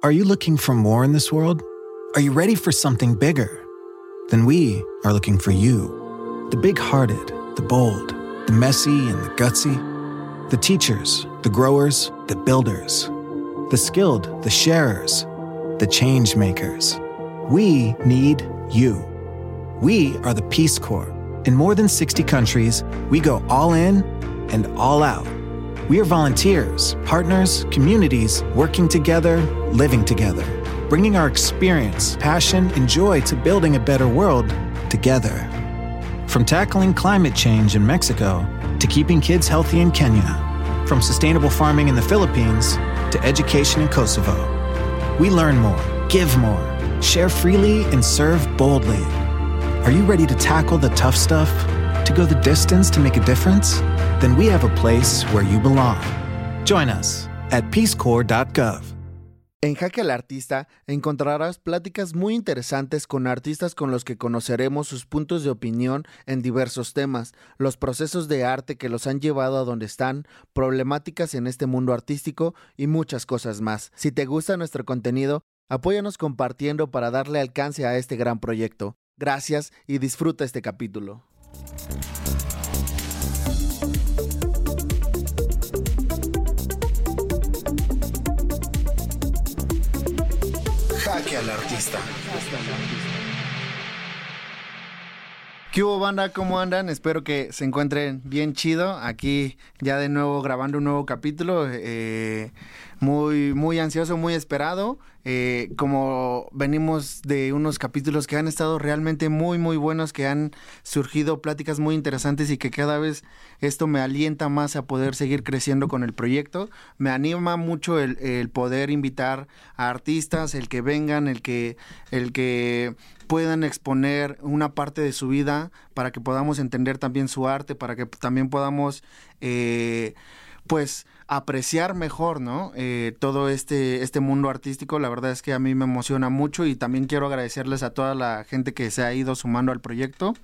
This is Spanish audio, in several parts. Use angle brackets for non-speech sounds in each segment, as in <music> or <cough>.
Are you looking for more in this world? Are you ready for something bigger? Then we are looking for you. The big hearted, the bold, the messy and the gutsy. The teachers, the growers, the builders. The skilled, the sharers, the change makers. We need you. We are the Peace Corps. In more than 60 countries, we go all in and all out. We are volunteers, partners, communities working together, living together, bringing our experience, passion, and joy to building a better world together. From tackling climate change in Mexico to keeping kids healthy in Kenya, from sustainable farming in the Philippines to education in Kosovo. We learn more, give more, share freely, and serve boldly. Are you ready to tackle the tough stuff? To go the distance to make a difference? Then we have a place where you belong. Join us at peacecorps.gov. En Jaque al Artista encontrarás pláticas muy interesantes con artistas con los que conoceremos sus puntos de opinión en diversos temas, los procesos de arte que los han llevado a donde están, problemáticas en este mundo artístico y muchas cosas más. Si te gusta nuestro contenido, apóyanos compartiendo para darle alcance a este gran proyecto. Gracias y disfruta este capítulo. Al artista. ¿Qué hubo banda? ¿Cómo andan? Espero que se encuentren bien chido. Aquí ya de nuevo grabando un nuevo capítulo. eh, muy, muy ansioso, muy esperado. Eh, como venimos de unos capítulos que han estado realmente muy, muy buenos, que han surgido pláticas muy interesantes y que cada vez esto me alienta más a poder seguir creciendo con el proyecto. Me anima mucho el, poder invitar a artistas, el que vengan, el que, el que puedan exponer una parte de su vida para que podamos entender también su arte, para que también podamos, eh, pues, apreciar mejor, ¿no? Eh, todo este, este mundo artístico, la verdad es que a mí me emociona mucho y también quiero agradecerles a toda la gente que se ha ido sumando al proyecto.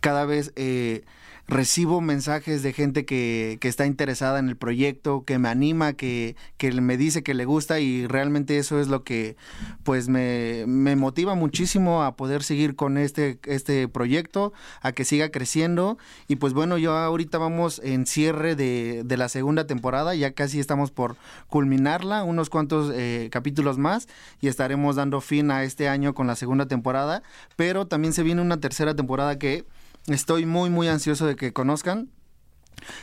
Cada vez eh, recibo mensajes de gente que, que, está interesada en el proyecto, que me anima, que, que, me dice que le gusta y realmente eso es lo que pues me, me, motiva muchísimo a poder seguir con este, este proyecto, a que siga creciendo. Y pues bueno, yo ahorita vamos en cierre de, de la segunda temporada, ya casi estamos por culminarla, unos cuantos eh, capítulos más y estaremos dando fin a este año con la segunda temporada, pero también se viene una tercera temporada que estoy muy muy ansioso de que conozcan.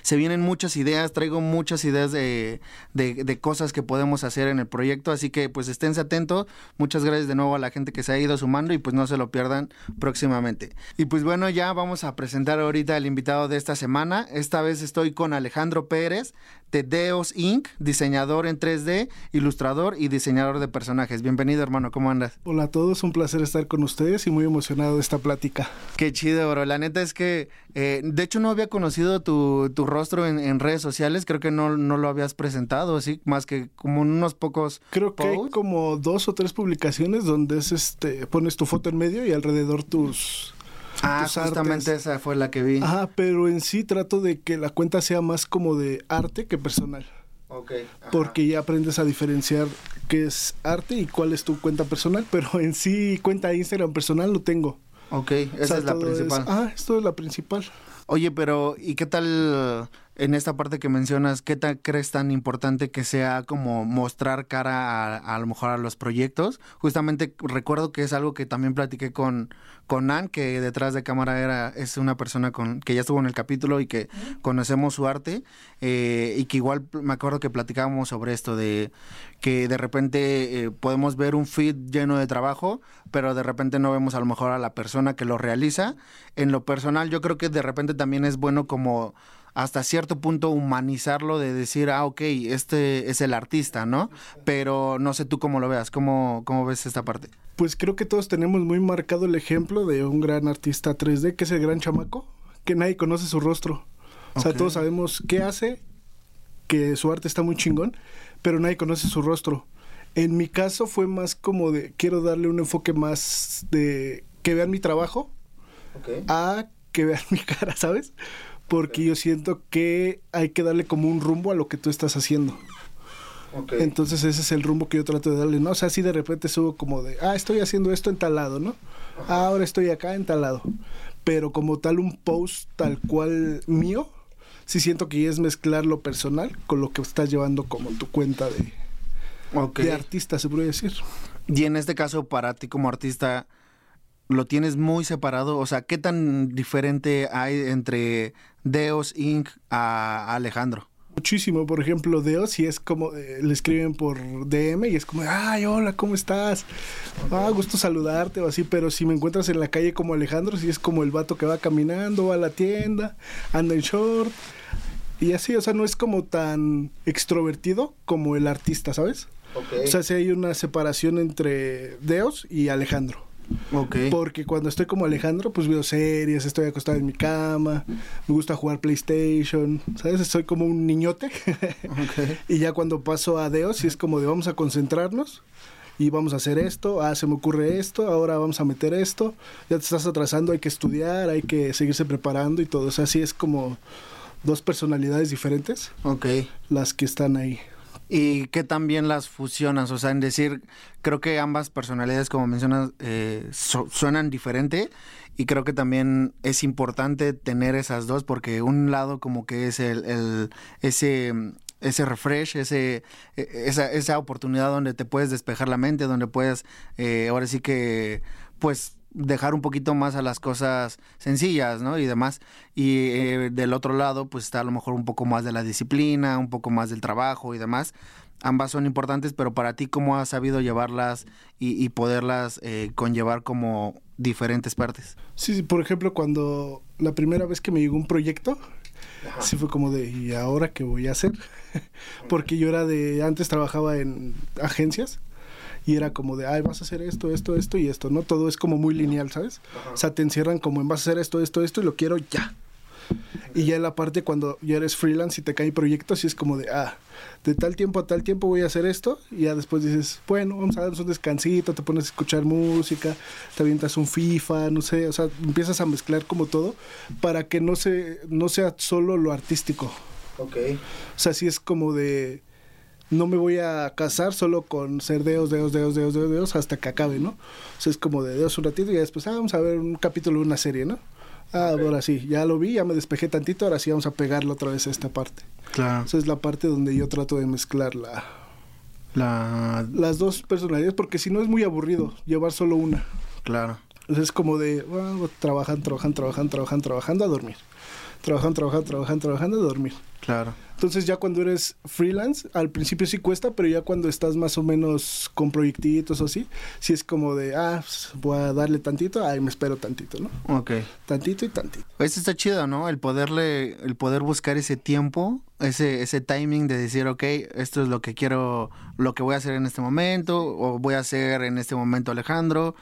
Se vienen muchas ideas, traigo muchas ideas de, de, cosas que podemos hacer en el proyecto, así que pues esténse atentos. Muchas gracias de nuevo a la gente que se ha ido sumando y pues no se lo pierdan próximamente. Y pues bueno, ya vamos a presentar ahorita al invitado de esta semana. Esta vez estoy con Alejandro Pérez de Deos Inc., diseñador en 3D, ilustrador y diseñador de personajes. Bienvenido, hermano, ¿cómo andas? Hola a todos, un placer estar con ustedes y muy emocionado de esta plática. Qué chido, bro. La neta es que, eh, de hecho, no había conocido tu, tu rostro en, en, redes sociales, creo que no, no, lo habías presentado, así, más que como unos pocos. Creo que posts. hay como dos o tres publicaciones donde es este, pones tu foto en medio y alrededor tus. Ah, justamente artes. esa fue la que vi. Ajá, pero en sí trato de que la cuenta sea más como de arte que personal. Ok. Ajá. Porque ya aprendes a diferenciar qué es arte y cuál es tu cuenta personal, <laughs> pero en sí cuenta de Instagram personal no tengo. Ok, esa o sea, es la principal. Es, ah, esto es la principal. Oye, pero ¿y qué tal en esta parte que mencionas, qué tal crees tan importante que sea como mostrar cara a, a, lo mejor a los proyectos? Justamente recuerdo que es algo que también platiqué con, con Nan, que detrás de cámara era, es una persona con, que ya estuvo en el capítulo y que conocemos su arte, eh, y que igual me acuerdo que platicábamos sobre esto de que de repente eh, podemos ver un feed lleno de trabajo, pero de repente no vemos a lo mejor a la persona que lo realiza. En lo personal, yo creo que de repente también es bueno como hasta cierto punto humanizarlo de decir, ah, ok, este es el artista, ¿no? Pero no sé tú cómo lo veas, ¿cómo, cómo ves esta parte? Pues creo que todos tenemos muy marcado el ejemplo de un gran artista 3D, que es el gran chamaco, que nadie conoce su rostro. O sea, okay. todos sabemos qué hace, que su arte está muy chingón, pero nadie conoce su rostro. En mi caso fue más como de, quiero darle un enfoque más de que vean mi trabajo okay. a que vean <laughs> mi cara, ¿sabes? Porque yo siento que hay que darle como un rumbo a lo que tú estás haciendo. Entonces ese es el rumbo que yo trato de darle, ¿no? O sea, así de repente subo como de, ah, estoy haciendo esto en tal lado, ¿no? ahora estoy acá en tal lado. Pero como tal un post tal cual mío, sí siento que es mezclar lo personal con lo que estás llevando como tu cuenta de, de artista, se podría decir. Y en este caso, para ti como artista, ¿lo tienes muy separado? O sea, ¿qué tan diferente hay entre Deos Inc. a Alejandro? Muchísimo, por ejemplo, Deos, y es como, eh, le escriben por DM y es como, ay, hola, ¿cómo estás? Ah, gusto saludarte o así, pero si me encuentras en la calle como Alejandro, si es como el vato que va caminando, va a la tienda, anda en short, y así, o sea, no es como tan extrovertido como el artista, ¿sabes? O sea, si hay una separación entre Deos y Alejandro. Porque cuando estoy como Alejandro, pues veo series, estoy acostado en mi cama, me gusta jugar PlayStation, ¿sabes? Estoy como un niñote. <laughs> y ya cuando paso a Deos, y es como de vamos a concentrarnos y vamos a hacer esto, ah, se me ocurre esto, ahora vamos a meter esto, ya te estás atrasando, hay que estudiar, hay que seguirse preparando y todo. O sea, así es como dos personalidades diferentes. Las que están ahí y que también las fusionas, o sea, en decir, creo que ambas personalidades, como mencionas, eh, suenan diferente y creo que también es importante tener esas dos porque un lado como que es el, el ese ese refresh, ese, e, esa, esa oportunidad donde te puedes despejar la mente, donde puedes, eh, ahora sí que, pues, dejar un poquito más a las cosas sencillas, ¿no? Y demás. Y eh, del otro lado, pues está a lo mejor un poco más de la disciplina, un poco más del trabajo y demás. Ambas son importantes, pero para ti, ¿cómo has sabido llevarlas y, poderlas eh, conllevar como diferentes partes? Sí, por ejemplo, cuando la primera vez que me llegó un proyecto, sí fue como de, ¿y ahora qué voy a hacer? <laughs> Porque yo era de, antes trabajaba en agencias y era como de, ay, vas a hacer esto, esto, esto y esto, ¿no? Todo es como muy lineal, ¿sabes? O sea, te encierran como en vas a hacer esto, esto, esto y lo quiero ya. Y ya en la parte cuando ya eres freelance y te cae proyectos, y es como de, ah, de tal tiempo a tal tiempo voy a hacer esto. Y ya después dices, bueno, vamos a darnos un descansito, te pones a escuchar música, te avientas un FIFA, no sé, o sea, empiezas a mezclar como todo para que no, se, no sea solo lo artístico. Ok. O sea, sí es como de, no me voy a casar solo con ser deos, deos, deos, deos, deos, deos hasta que acabe, ¿no? O sea, es como de deos un ratito y después, ah, vamos a ver un capítulo de una serie, ¿no? Ah, ahora sí, ya lo vi, ya me despejé tantito, ahora sí vamos a pegarlo otra vez a esta parte. Claro. Esa es la parte donde yo trato de mezclar la, la... las dos personalidades, porque si no es muy aburrido llevar solo una. Claro. Entonces es como de, bueno, trabajan, trabajan, trabajan, trabajan, trabajando a dormir. Trabajan, trabajan, trabajan, trabajando a dormir. Claro. Entonces ya cuando eres freelance, al principio sí cuesta, pero ya cuando estás más o menos con proyectitos o así, sí es como de, ah, pues, voy a darle tantito, ahí me espero tantito, ¿no? Ok. Tantito y tantito. Eso está chido, ¿no? El poderle, el poder buscar ese tiempo, ese, ese timing de decir, ok, esto es lo que quiero, lo que voy a hacer en este momento, o voy a hacer en este momento Alejandro,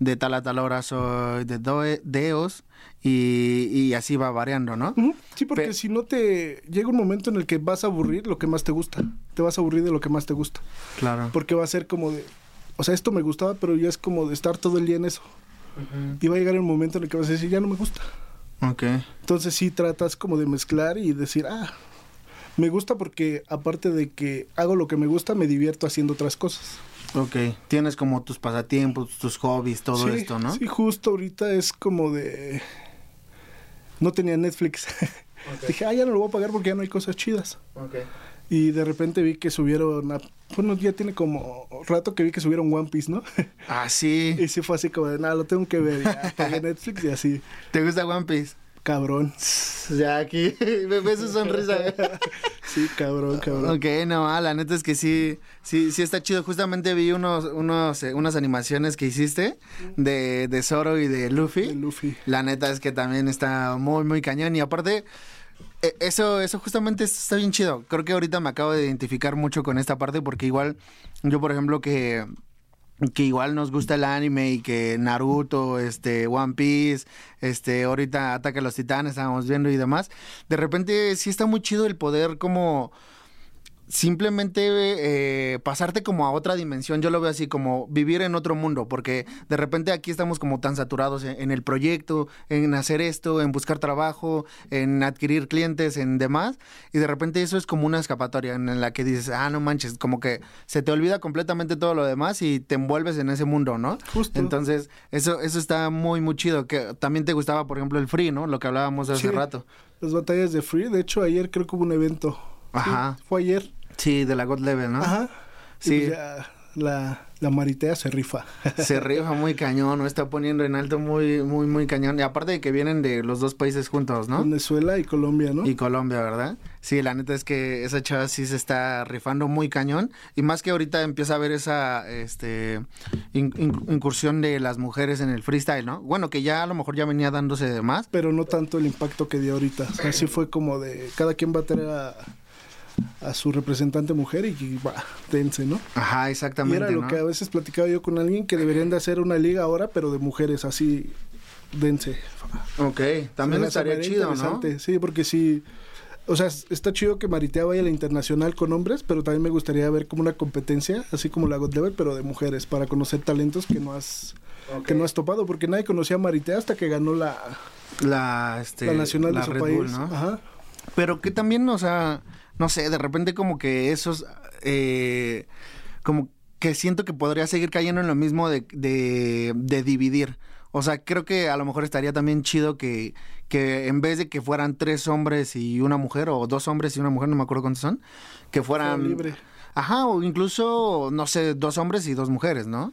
de tal a tal hora soy de Deos, y, así va variando, ¿no? Sí, porque si no te llega un momento en el que vas a aburrir lo que más te gusta. Te vas a aburrir de lo que más te gusta. Claro. Porque va a ser como de, o sea, esto me gustaba, pero ya es como de estar todo el día en eso. Y va a llegar un momento en el que vas a decir, ya no me gusta. Ok. Entonces sí tratas como de mezclar y decir, ah, me gusta porque aparte de que hago lo que me gusta, me divierto haciendo otras cosas. Ok, tienes como tus pasatiempos, tus hobbies, todo esto, ¿no? Sí, justo ahorita es como de no tenía Netflix. <laughs> Dije, ah, ya no lo voy a pagar porque ya no hay cosas chidas. Y de repente vi que subieron, bueno, ya tiene como rato que vi que subieron One Piece, ¿no? Ah, sí. <laughs> y sí fue así como de, nada, lo tengo que ver, ya pagué <laughs> Netflix y así. ¿Te gusta One Piece? Cabrón. <laughs> Ya aquí <laughs> me ves su sonrisa. <laughs> sí, cabrón, cabrón. Ok, no, la neta es que sí, sí, sí está chido. Justamente vi unos, unos, eh, unas animaciones que hiciste de, de Zoro y de Luffy. De Luffy. La neta es que también está muy, muy cañón. Y aparte, e, eso, eso justamente está bien chido. Creo que ahorita me acabo de identificar mucho con esta parte porque igual yo, por ejemplo, que que igual nos gusta el anime y que Naruto, este, One Piece, este, ahorita Ataca a los Titanes, estábamos viendo y demás. De repente sí está muy chido el poder como simplemente eh, pasarte como a otra dimensión, yo lo veo así como vivir en otro mundo, porque de repente aquí estamos como tan saturados en, el proyecto, en hacer esto, en buscar trabajo, en adquirir clientes, en demás, y de repente eso es como una escapatoria en la que dices, ah, no manches, como que se te olvida completamente todo lo demás y te envuelves en ese mundo, ¿no? Justo. Entonces, eso, eso está muy, muy chido, que también te gustaba, por ejemplo, el free, ¿no? Lo que hablábamos hace rato. Las batallas de free, de hecho ayer creo que hubo un evento. Ajá. fue ayer. Sí, de la God Level, ¿no? Ajá. Sí. Pues la, la maritea se rifa. <laughs> Se rifa muy cañón, ¿no? Está poniendo en alto muy, muy, muy cañón. Y aparte de que vienen de los dos países juntos, ¿no? Venezuela y Colombia, ¿no? Y Colombia, ¿verdad? Sí, la neta es que esa chava sí se está rifando muy cañón. Y más que ahorita empieza a haber esa este incursión de las mujeres en el freestyle, ¿no? Bueno, que ya a lo mejor ya venía dándose de más. Pero no tanto el impacto que dio ahorita. O sea, sí fue como de cada quien va a tener a a su representante mujer y, va, dense, ¿no? Ajá, exactamente. Y era lo que a veces platicaba yo con alguien que deberían de hacer una liga ahora, pero de mujeres, así, dense. Ok, también estaría chido, ¿no? Sí, porque sí, o sea, está chido que Maritea vaya a la internacional con hombres, pero también me gustaría ver como una competencia, así como la God Level, pero de mujeres, para conocer talentos que no has, que no has topado, porque nadie conocía a Maritea hasta que ganó la, la, este, la nacional de su país. ¿no? Ajá. Pero que también, o sea no sé, de repente como que esos, eh, como que siento que podría seguir cayendo en lo mismo de, de, de, dividir. O sea, creo que a lo mejor estaría también chido que, que en vez de que fueran tres hombres y una mujer, o dos hombres y una mujer, no me acuerdo cuántos son, que fueran... libre. Ajá, o incluso, no sé, dos hombres y dos mujeres, ¿no?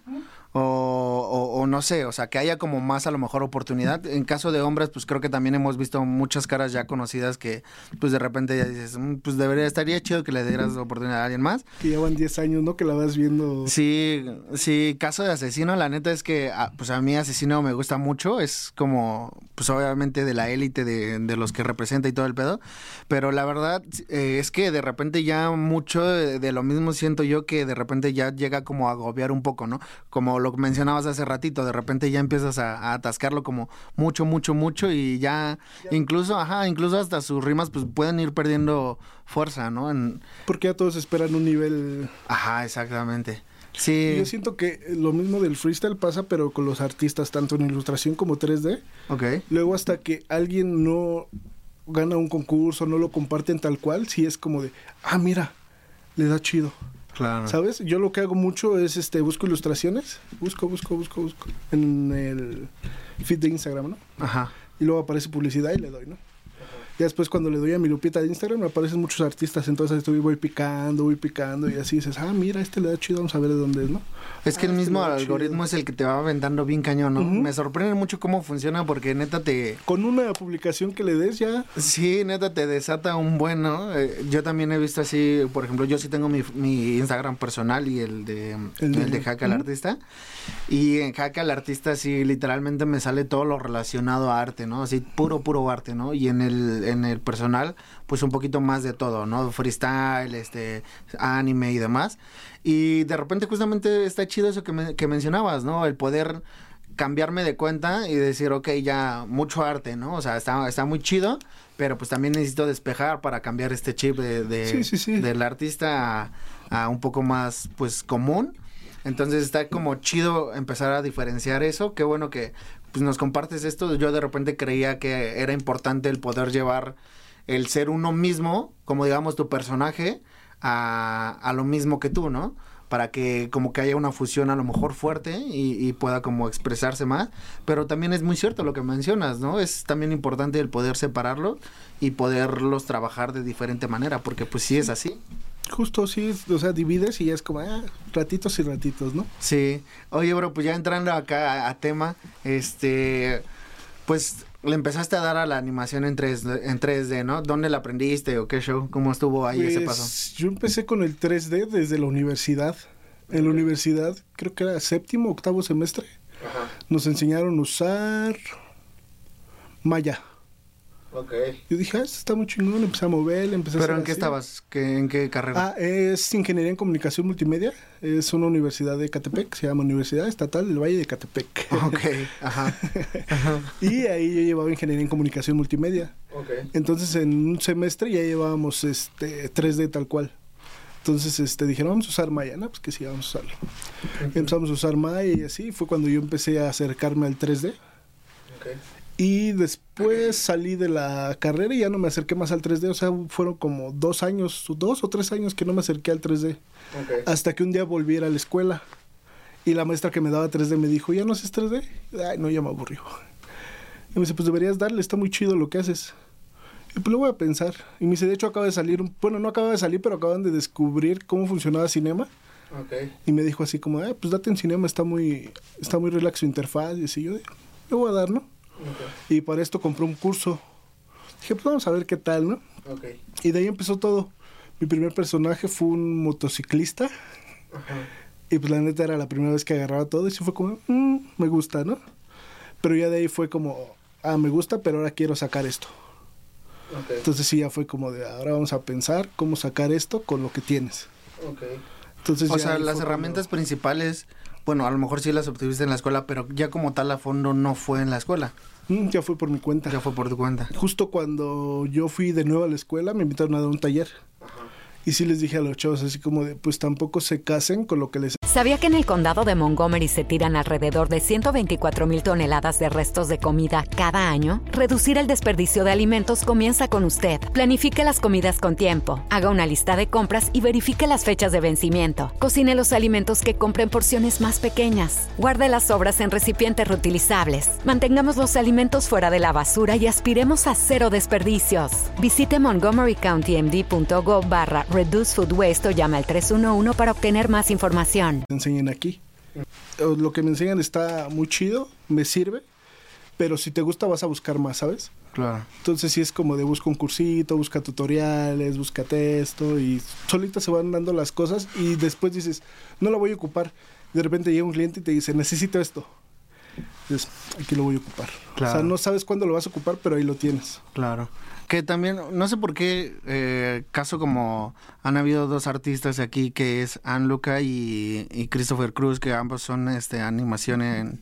O, no sé, o sea, que haya como más a lo mejor oportunidad. En caso de hombres, pues creo que también hemos visto muchas caras ya conocidas que pues de repente ya dices, mm, pues debería, estaría chido que le dieras oportunidad a alguien más. Que llevan 10 años, ¿no? Que la vas viendo. Sí, sí, caso de asesino, la neta es que ah, pues a mí asesino me gusta mucho, es como pues obviamente de la élite de, de, los que representa y todo el pedo, pero la verdad eh, es que de repente ya mucho de, de, lo mismo siento yo que de repente ya llega como a agobiar un poco, ¿no? Como lo mencionabas hace ratito, de repente ya empiezas a, atascarlo como mucho, mucho, mucho y ya, incluso, ajá, incluso hasta sus rimas pues pueden ir perdiendo fuerza, ¿no? En... Porque ya todos esperan un nivel... Ajá, exactamente. Sí. Yo siento que lo mismo del freestyle pasa, pero con los artistas, tanto en ilustración como 3D. Ok. Luego hasta que alguien no gana un concurso, no lo comparten tal cual, sí es como de, ah, mira, le da chido. ¿Sabes? Yo lo que hago mucho es este busco ilustraciones, busco, busco, busco, busco en el feed de Instagram, ¿no? Ajá. Y luego aparece publicidad y le doy, ¿no? Y después cuando le doy a mi lupita de Instagram me aparecen muchos artistas, entonces estoy voy picando, voy picando y así dices, ah, mira, este le da chido, vamos a ver de dónde es, ¿no? Es que el ah, este mismo algoritmo es el que te va aventando bien cañón, ¿no? Me sorprende mucho cómo funciona porque neta te... Con una publicación que le des ya... Sí, neta te desata un buen, ¿no? Eh, yo también he visto así, por ejemplo, yo sí tengo mi, mi Instagram personal y el de, el de, Jaca al Artista. Y en Jaca al Artista sí literalmente me sale todo lo relacionado a arte, ¿no? Así puro, puro arte, ¿no? Y en el en el personal, pues un poquito más de todo, ¿no? Freestyle, este, anime y demás. Y de repente justamente está chido eso que, que mencionabas, ¿no? El poder cambiarme de cuenta y decir, ok, ya mucho arte, ¿no? O sea, está, está muy chido, pero pues también necesito despejar para cambiar este chip de, del artista a, a, un poco más, pues, común. Entonces está como chido empezar a diferenciar eso. Qué bueno que pues nos compartes esto. Yo de repente creía que era importante el poder llevar el ser uno mismo, como digamos tu personaje, a, a lo mismo que tú, ¿no? Para que como que haya una fusión a lo mejor fuerte y, pueda como expresarse más. Pero también es muy cierto lo que mencionas, ¿no? Es también importante el poder separarlo y poderlos trabajar de diferente manera, porque pues sí es así. Justo, sí, o sea, divides y es como, ah, ratitos y ratitos, ¿no? Sí. Oye, bro, pues ya entrando acá a, tema, este, pues le empezaste a dar a la animación en 3D, en 3D, ¿no? ¿Dónde la aprendiste o qué show? ¿Cómo estuvo ahí ese paso? Pues, yo empecé con el 3D desde la universidad. En la universidad, creo que era séptimo, octavo semestre. Nos enseñaron a usar Maya. Yo dije, ah, esto está muy chingón, empecé a mover, empecé ¿Pero en qué estabas? ¿En qué carrera? Ah, es Ingeniería en Comunicación Multimedia. Es una universidad de Catepec, se llama Universidad Estatal del Valle de Catepec. Ok, <laughs> ajá. <laughs> y ahí yo llevaba Ingeniería en Comunicación Multimedia. Entonces en un semestre ya llevábamos este 3D tal cual. Entonces este, dijeron, vamos a usar Maya, ¿no? Pues que sí, vamos a usarlo. Empezamos a usar Maya y así fue cuando yo empecé a acercarme al 3D. Y después salí de la carrera y ya no me acerqué más al 3D. O sea, fueron como dos años, dos o tres años que no me acerqué al 3D. Hasta que un día volví a la escuela. Y la maestra que me daba 3D me dijo, ¿ya no haces 3D? Ay, no, ya me aburrió. Y me dice, pues deberías darle, está muy chido lo que haces. Y pues lo voy a pensar. Y me dice, de hecho acaba de salir, bueno, no acaba de salir, pero acaban de descubrir cómo funcionaba Cinema. Y me dijo así como, pues date en Cinema, está muy, está muy relax su interfaz. Y así yo, le voy a dar, ¿no? Y para esto compré un curso. Dije, pues vamos a ver qué tal, ¿no? Y de ahí empezó todo. Mi primer personaje fue un motociclista. Y pues la neta era la primera vez que agarraba todo y sí fue como, mm, me gusta, ¿no? Pero ya de ahí fue como, ah, me gusta, pero ahora quiero sacar esto. Entonces sí, ya fue como de, ahora vamos a pensar cómo sacar esto con lo que tienes. Entonces, o sea, las herramientas principales, bueno, a lo mejor sí las obtuviste en la escuela, pero ya como tal a fondo no fue en la escuela. Mm, ya fue por mi cuenta. Ya fue por tu cuenta. Justo cuando yo fui de nuevo a la escuela, me invitaron a dar un taller. Y sí les dije a los chavos así como de, pues tampoco se casen con lo que les... ¿Sabía que en el condado de Montgomery se tiran alrededor de 124 mil toneladas de restos de comida cada año? Reducir el desperdicio de alimentos comienza con usted. Planifique las comidas con tiempo, haga una lista de compras y verifique las fechas de vencimiento. Cocine los alimentos que compre en porciones más pequeñas. Guarde las sobras en recipientes reutilizables. Mantengamos los alimentos fuera de la basura y aspiremos a cero desperdicios. Visite montgomerycountymd.gov barra o llama al 311 para obtener más información. Me enseñan aquí. Lo que me enseñan está muy chido, me sirve, pero si te gusta vas a buscar más, ¿sabes? Claro. Entonces sí es como de busca un cursito, busca tutoriales, busca texto y solita se van dando las cosas y después dices, no lo voy a ocupar. De repente llega un cliente y te dice, necesito esto. Entonces, aquí lo voy a ocupar. O sea, no sabes cuándo lo vas a ocupar, pero ahí lo tienes. Claro. Que también, no sé por qué, eh, caso como han habido dos artistas aquí, que es Anne Luca y, Christopher Cruz, que ambos son este animación en,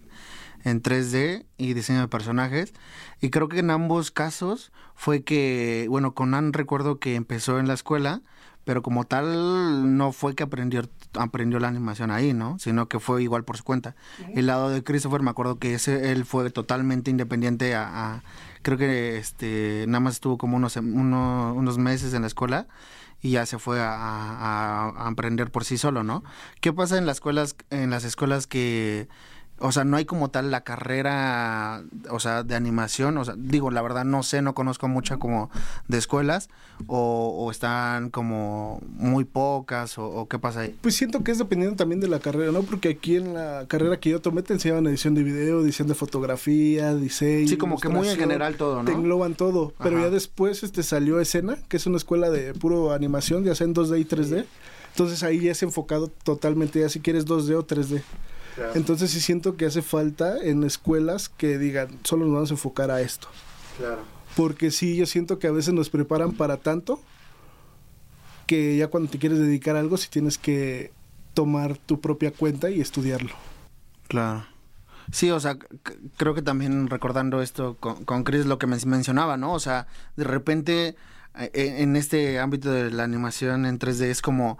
en 3D y diseño de personajes. Y creo que en ambos casos fue que, bueno, con Anne recuerdo que empezó en la escuela, pero como tal no fue que aprendió aprendió la animación ahí, ¿no? Sino que fue igual por su cuenta. El lado de Christopher me acuerdo que ese él fue totalmente independiente a creo que este nada más estuvo como unos, unos meses en la escuela y ya se fue a, a, aprender por sí solo, ¿no? ¿Qué pasa en las escuelas, en las escuelas que o sea, no hay como tal la carrera, o sea, de animación, o sea, digo, la verdad no sé, no conozco mucha como de escuelas, o, están como muy pocas, o, qué pasa ahí. Pues siento que es dependiendo también de la carrera, ¿no? Porque aquí en la carrera que yo tomé te enseñaban edición de video, edición de fotografía, diseño. Sí, como que muy en general todo, ¿no? Te engloban todo, pero ya después este salió Escena, que es una escuela de puro animación, ya sea en 2D y 3D. Entonces ahí ya es enfocado totalmente, ya si quieres 2D o 3D. Entonces sí siento que hace falta en escuelas que digan, solo nos vamos a enfocar a esto. Claro. Porque sí, yo siento que a veces nos preparan para tanto que ya cuando te quieres dedicar a algo, sí tienes que tomar tu propia cuenta y estudiarlo. Claro. Sí, o sea, creo que también recordando esto con, con Chris, lo que me mencionaba, ¿no? O sea, de repente eh, en este ámbito de la animación en 3D es como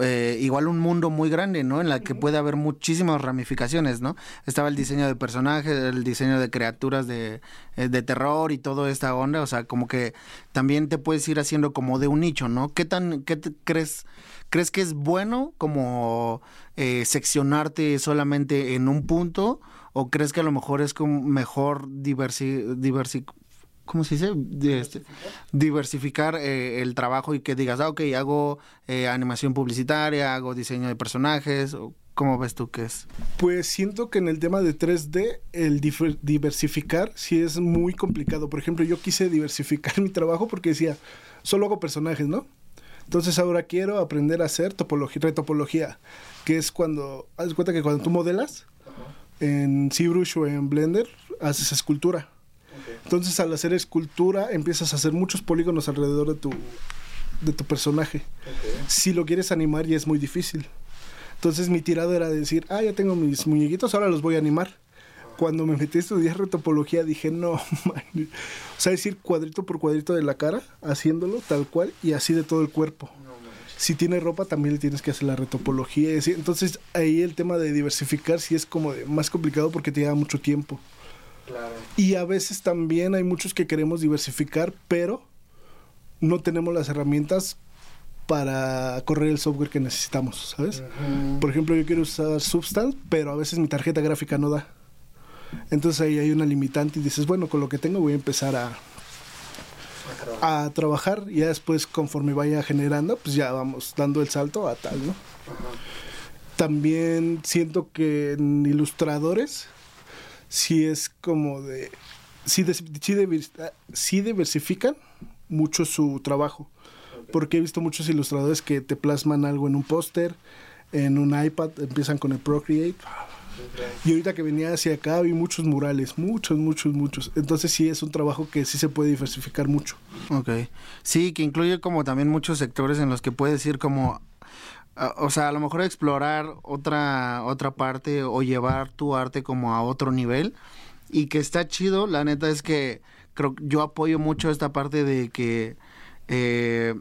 eh, igual un mundo muy grande, ¿no? En la que puede haber muchísimas ramificaciones, ¿no? Estaba el diseño de personajes, el diseño de criaturas de, eh, de terror y toda esta onda, o sea, como que también te puedes ir haciendo como de un nicho, ¿no? ¿Qué tan, qué crees, crees que es bueno como eh, seccionarte solamente en un punto? ¿O crees que a lo mejor es como mejor diversi, diversi ¿cómo se dice? Este, diversificar eh, el trabajo y que digas, ah, ok, hago eh, animación publicitaria, hago diseño de personajes, ¿cómo ves tú que es? Pues siento que en el tema de 3D, el diversificar sí es muy complicado. Por ejemplo, yo quise diversificar <laughs> mi trabajo porque decía, solo hago personajes, ¿no? Entonces ahora quiero aprender a hacer topología, retopología, que es cuando, haz cuenta que cuando tú modelas en ZBrush o en Blender, haces escultura. Entonces al hacer escultura empiezas a hacer muchos polígonos alrededor de tu, de tu personaje. Si lo quieres animar ya es muy difícil. Entonces mi tirado era decir, ah, ya tengo mis muñequitos, ahora los voy a animar. Cuando me metí a estudiar retopología dije, no, <laughs> man. o sea, decir cuadrito por cuadrito de la cara, haciéndolo tal cual y así de todo el cuerpo. si tiene ropa también le tienes que hacer la retopología. Entonces ahí el tema de diversificar sí es como más complicado porque te lleva mucho tiempo. Y a veces también hay muchos que queremos diversificar, pero no tenemos las herramientas para correr el software que necesitamos, ¿sabes? Por ejemplo, yo quiero usar Substance, pero a veces mi tarjeta gráfica no da. Entonces ahí hay una limitante y dices, bueno, con lo que tengo voy a empezar a, a trabajar y ya después conforme vaya generando, pues ya vamos dando el salto a tal, ¿no? También siento que en ilustradores sí es como de... Sí, sí, diversifican mucho su trabajo. Porque he visto muchos ilustradores que te plasman algo en un póster, en un iPad, empiezan con el Procreate y ahorita que venía hacia acá vi muchos murales, muchos, muchos, muchos. Entonces sí es un trabajo que sí se puede diversificar mucho. Ok. Sí, que incluye como también muchos sectores en los que puedes ir como o sea, a lo mejor explorar otra otra parte o llevar tu arte como a otro nivel y que está chido, la neta es que creo yo apoyo mucho esta parte de que eh,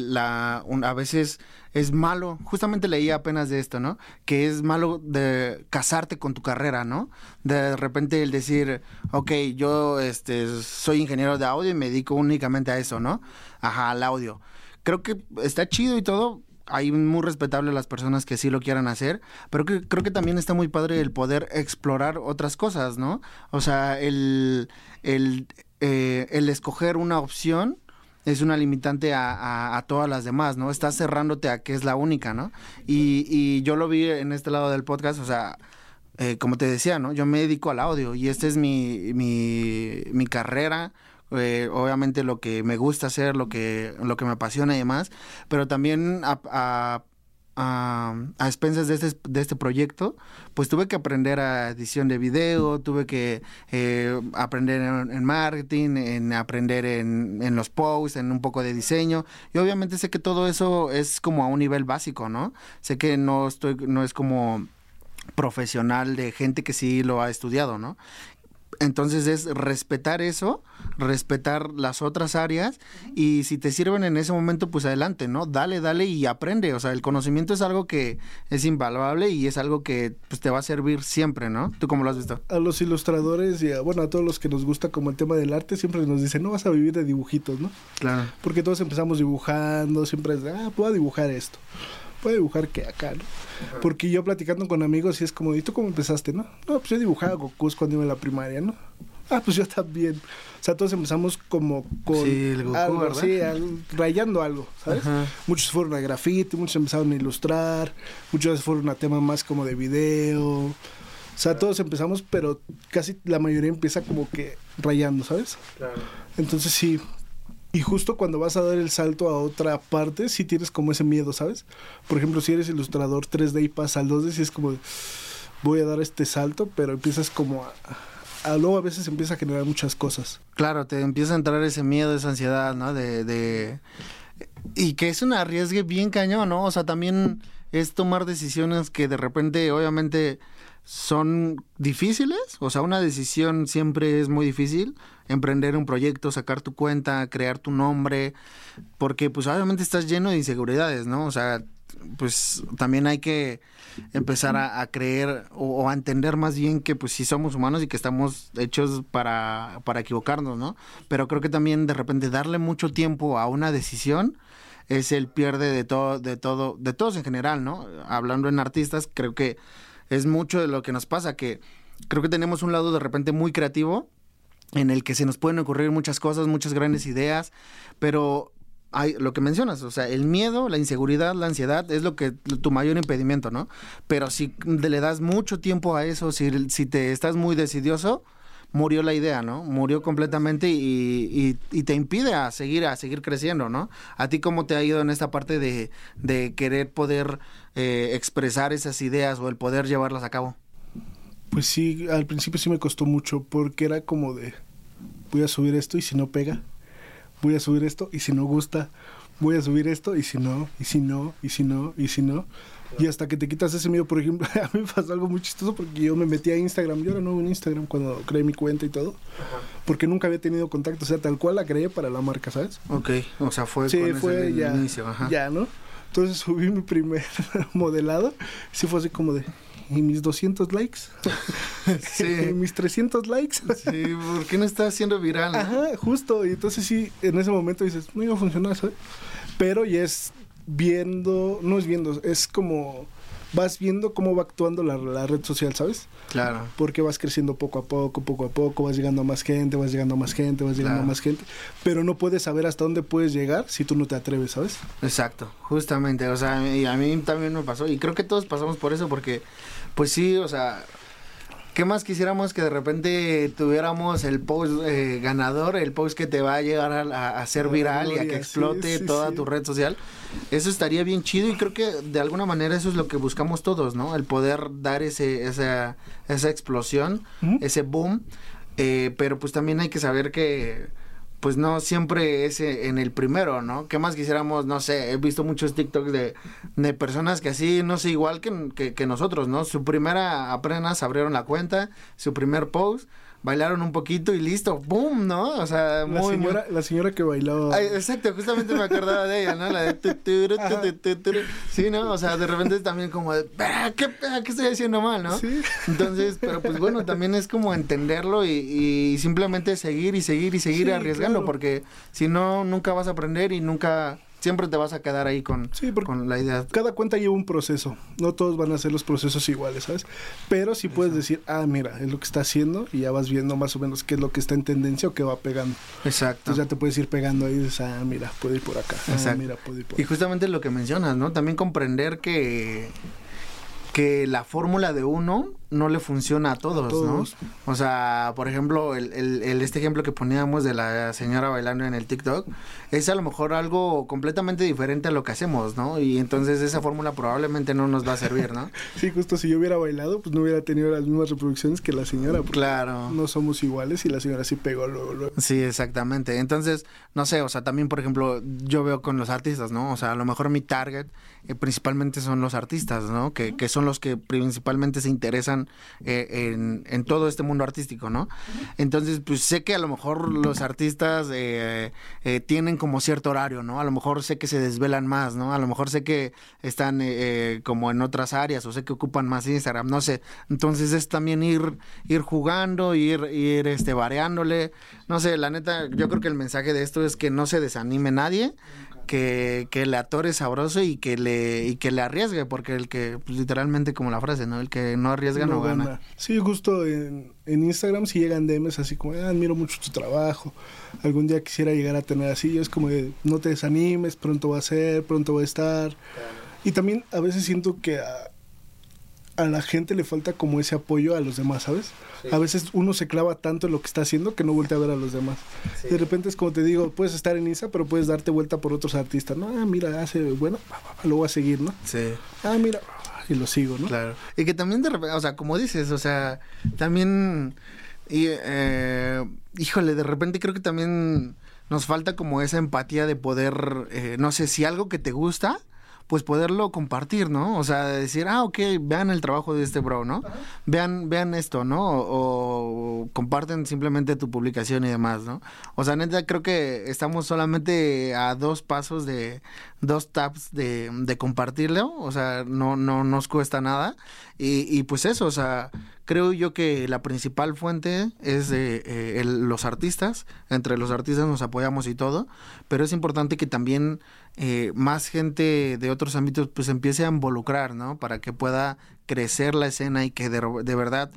la, a veces es malo, justamente leí apenas de esto, ¿no? Que es malo de casarte con tu carrera, ¿no? De repente el decir, ok, yo este, soy ingeniero de audio y me dedico únicamente a eso, ¿no? Ajá, al audio. Creo que está chido y todo, hay muy respetable las personas que sí lo quieran hacer, pero que, creo que también está muy padre el poder explorar otras cosas, ¿no? O sea, el, el, eh, el escoger una opción es una limitante a, a, todas las demás, ¿no? Estás cerrándote a que es la única, ¿no? Y, y yo lo vi en este lado del podcast, o sea, eh, como te decía, ¿no? Yo me dedico al audio y esta es mi, mi, mi carrera, eh, obviamente lo que me gusta hacer, lo que, lo que me apasiona y demás, pero también a, a, a expensas de este, de este proyecto, pues tuve que aprender a edición de video, tuve que eh, aprender en, marketing, en aprender en, en, los posts, en un poco de diseño. Y obviamente sé que todo eso es como a un nivel básico, ¿no? Sé que no estoy, no es como profesional de gente que sí lo ha estudiado, ¿no? Entonces es respetar eso, respetar las otras áreas y si te sirven en ese momento, pues adelante, ¿no? Dale, dale y aprende. O sea, el conocimiento es algo que es invaluable y es algo que pues, te va a servir siempre, ¿no? ¿Tú cómo lo has visto? A los ilustradores y a, bueno, a todos los que nos gusta como el tema del arte, siempre nos dicen, no vas a vivir de dibujitos, ¿no? Claro. Porque todos empezamos dibujando, siempre es, ah, puedo dibujar esto puede dibujar que acá, ¿no? Porque yo platicando con amigos y es como, ¿y tú cómo empezaste, no? No, pues yo dibujaba Goku cuando iba en la primaria, ¿no? Ah, pues yo también. O sea, todos empezamos como con sí, el Goku, algo, sí, rayando algo, ¿sabes? Muchos fueron a graffiti, muchos empezaron a ilustrar, muchos fueron a temas más como de video. O sea, todos empezamos, pero casi la mayoría empieza como que rayando, ¿sabes? Claro. Entonces sí, y justo cuando vas a dar el salto a otra parte, sí tienes como ese miedo, ¿sabes? Por ejemplo, si eres ilustrador 3D y pasa al 2D, sí es como, voy a dar este salto, pero empiezas como a, luego a veces empieza a generar muchas cosas. Claro, te empieza a entrar ese miedo, esa ansiedad, ¿no? De, de... Y que es un arriesgue bien cañón, ¿no? O sea, también es tomar decisiones que de repente, obviamente, son difíciles. O sea, una decisión siempre es muy difícil emprender un proyecto, sacar tu cuenta, crear tu nombre, porque pues obviamente estás lleno de inseguridades, ¿no? O sea, pues también hay que empezar a, creer o, a entender más bien que pues sí somos humanos y que estamos hechos para, para equivocarnos, ¿no? Pero creo que también de repente darle mucho tiempo a una decisión es el pierde de todo, de todo, de todos en general, ¿no? Hablando en artistas, creo que es mucho de lo que nos pasa, que creo que tenemos un lado de repente muy creativo, en el que se nos pueden ocurrir muchas cosas, muchas grandes ideas, pero hay lo que mencionas, o sea, el miedo, la inseguridad, la ansiedad es lo que tu mayor impedimento, ¿no? Pero si le das mucho tiempo a eso, si, si te estás muy decidioso, murió la idea, ¿no? Murió completamente y, y, te impide a seguir, a seguir creciendo, ¿no? ¿A ti cómo te ha ido en esta parte de, de querer poder eh, expresar esas ideas o el poder llevarlas a cabo? Pues sí, al principio sí me costó mucho porque era como de, voy a subir esto y si no pega, voy a subir esto y si no gusta, voy a subir esto y si no, y si no, y si no, y si no. Hasta que te quitas ese miedo, por ejemplo, <laughs> a mí me pasó algo muy chistoso porque yo me metí a Instagram, yo era nuevo en Instagram cuando creé mi cuenta y todo, porque nunca había tenido contacto, o sea, tal cual la creé para la marca, ¿sabes? Ok, o sea, fue sí, fue ya, inicio, ajá. ya, ¿no? Entonces subí mi primer <laughs> modelado. Sí fue así como de, ¿y mis 200 likes? <laughs> Sí. ¿Y mis 300 likes? Sí, ¿por qué no está haciendo viral? no? Ajá, justo. Y entonces sí, en ese momento dices, no iba a funcionar, ¿sabes? Pero ya es viendo, no es viendo, es como vas viendo cómo va actuando la, la red social, ¿sabes? Claro. Porque vas creciendo poco a poco, poco a poco, vas llegando a más gente, vas llegando a más gente, vas llegando Claro. a más gente, pero no puedes saber hasta dónde puedes llegar si tú no te atreves, ¿sabes? Exacto, justamente, o sea, y a mí también me pasó, y creo que todos pasamos por eso, porque, pues sí, o sea, ¿qué más quisiéramos que de repente tuviéramos el post eh, ganador, el post que te va a llegar a, ser viral y a que explote sí, sí, toda sí. tu red social? Eso estaría bien chido y creo que de alguna manera eso es lo que buscamos todos, ¿no? El poder dar ese, esa, esa explosión, ese boom, eh, pero pues también hay que saber que pues no siempre es eh, en el primero, ¿no? ¿Qué más quisiéramos? No sé, he visto muchos TikToks de, de personas que así, no sé, igual que, que, que nosotros, ¿no? Su primera apenas abrieron la cuenta, su primer post, bailaron un poquito y listo, ¡boom! ¿no? O sea, La muy, muy- señora, la señora que bailaba. Ay, exacto, justamente me acordaba de ella, ¿no? La de tu, tu, tu. Sí, ¿no? O sea, de repente también como de, "Ah, ¿qué, ¿qué estoy haciendo mal, no? Sí. Entonces, pero pues bueno, también es como entenderlo y, y simplemente seguir y seguir y seguir Sí, arriesgando, claro. porque si no, nunca vas a aprender y nunca, siempre te vas a quedar ahí con, Sí, con la idea. Cada cuenta lleva un proceso. No todos van a hacer los procesos iguales, ¿sabes? Pero sí puedes decir, ah, mira, es lo que está haciendo y ya vas viendo más o menos qué es lo que está en tendencia o qué va pegando. Exacto. Entonces ya te puedes ir pegando ahí y dices, ah, mira, puede ir por acá. Ah, Exacto. mira, puede ir por Y acá. justamente lo que mencionas, ¿no? También comprender que que la fórmula de uno no le funciona a todos, todos. ¿no? O sea, por ejemplo, el, el- el- este ejemplo que poníamos de la señora bailando en el TikTok es a lo mejor algo completamente diferente a lo que hacemos, ¿no? Y entonces esa fórmula probablemente no nos va a servir, ¿no? <laughs> Sí, justo si yo hubiera bailado, pues no hubiera tenido las mismas reproducciones que la señora. Porque Claro. No somos iguales y la señora sí pegó luego, luego. Sí, exactamente. Entonces, no sé, o sea, también, por ejemplo, yo veo con los artistas, ¿no? O sea, a lo mejor mi target eh, principalmente son los artistas, ¿no? Que, que son los que principalmente se interesan eh, en, todo este mundo artístico, ¿no? Entonces, pues sé que a lo mejor los artistas eh, eh, tienen como cierto horario, ¿no? A lo mejor sé que se desvelan más, ¿no? A lo mejor sé que están como en otras áreas o sé que ocupan más Instagram, no sé. Entonces es también ir, ir jugando, ir, ir este, variándole. No sé, la neta, yo creo que el mensaje de esto es que no se desanime nadie, que, que le atore sabroso y que le, y que le arriesgue, porque el que, pues, literalmente como la frase, ¿no? El que no arriesga no, gana. Sí, justo en, en Instagram si llegan DMs así como, "Ah, admiro mucho tu trabajo, algún día quisiera llegar a tener así, es como de, no te desanimes, pronto va a ser, pronto va a estar. Y también a veces siento que a, a la gente le falta como ese apoyo a los demás, ¿sabes? A veces uno se clava tanto en lo que está haciendo que no voltea a ver a los demás. De repente es como te digo, puedes estar en Insta, pero puedes darte vuelta por otros artistas, ¿no? Ah, mira, hace, bueno, lo voy a seguir, ¿no? Sí. Ah, mira, y lo sigo, ¿no? Claro. Y que también de repente, o sea, como dices, o sea, también, y, eh, híjole, de repente creo que también nos falta como esa empatía de poder, eh, no sé, si algo que te gusta, pues poderlo compartir, ¿no? O sea, decir, ah, ok, vean el trabajo de este bro, ¿no? Vean, vean esto, ¿no? O, o comparten simplemente tu publicación y demás, ¿no? O sea, neta, creo que estamos solamente a dos pasos de, dos taps de, de compartirlo, o sea, no, no nos cuesta nada. Y, y pues eso, o sea, creo yo que la principal fuente es de, eh, el- los artistas, entre los artistas nos apoyamos y todo, pero es importante que también eh, más gente de otros ámbitos pues empiece a involucrar, ¿no? Para que pueda crecer la escena y que de, de verdad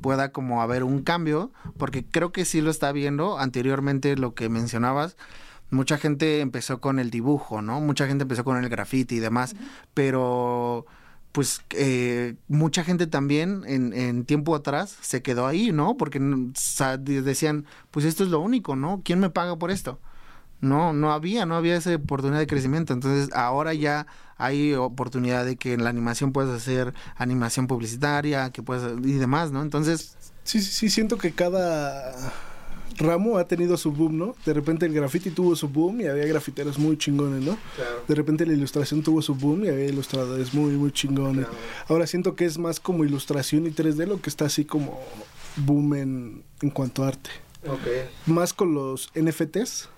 pueda como haber un cambio, porque creo que sí lo está viendo anteriormente lo que mencionabas, mucha gente empezó con el dibujo, ¿no? Mucha gente empezó con el graffiti y demás, pero pues eh, mucha gente también en, en tiempo atrás se quedó ahí, ¿no? Porque sa- de- decían, pues esto es lo único, ¿no? ¿Quién me paga por esto? No, no había, no había esa oportunidad de crecimiento. Entonces ahora ya hay oportunidad de que en la animación puedas hacer animación publicitaria, que puedes y demás, ¿no? Entonces, Sí, sí, sí, siento que cada ramo ha tenido su boom, ¿no? De repente el graffiti tuvo su boom y había grafiteros muy chingones, ¿no? De repente la ilustración tuvo su boom y había ilustradores muy, muy chingones. Ahora siento que es más como ilustración y 3D lo que está así como boom en, en cuanto a arte. Más con los NFTs.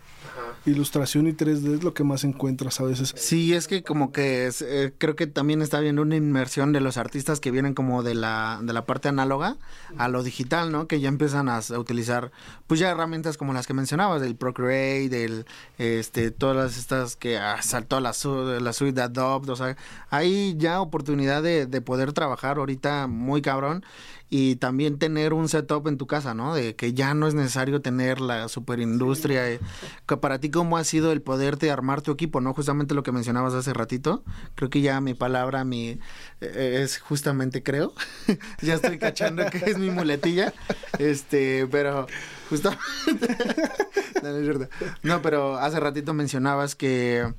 Ilustración y 3D es lo que más encuentras a veces. Sí, es que como que es, eh, creo que también está viendo una inmersión de los artistas que vienen como de la, de la parte análoga a lo digital, ¿no? Que ya empiezan a, utilizar pues ya herramientas como las que mencionabas, del Procreate, del este todas estas que ah, saltó la, su- la suite de Adobe, o sea, hay ya oportunidad de, de poder trabajar ahorita muy cabrón y también tener un setup en tu casa, ¿no? De que ya no es necesario tener la superindustria. eh, que para ti, ¿cómo ha sido el poderte armar tu equipo, no? Justamente lo que mencionabas hace ratito. Creo que ya mi palabra mi eh, es justamente creo. <laughs> ya estoy cachando que es mi muletilla. Este, pero justamente... <laughs> no, no es cierto. No, pero hace ratito mencionabas que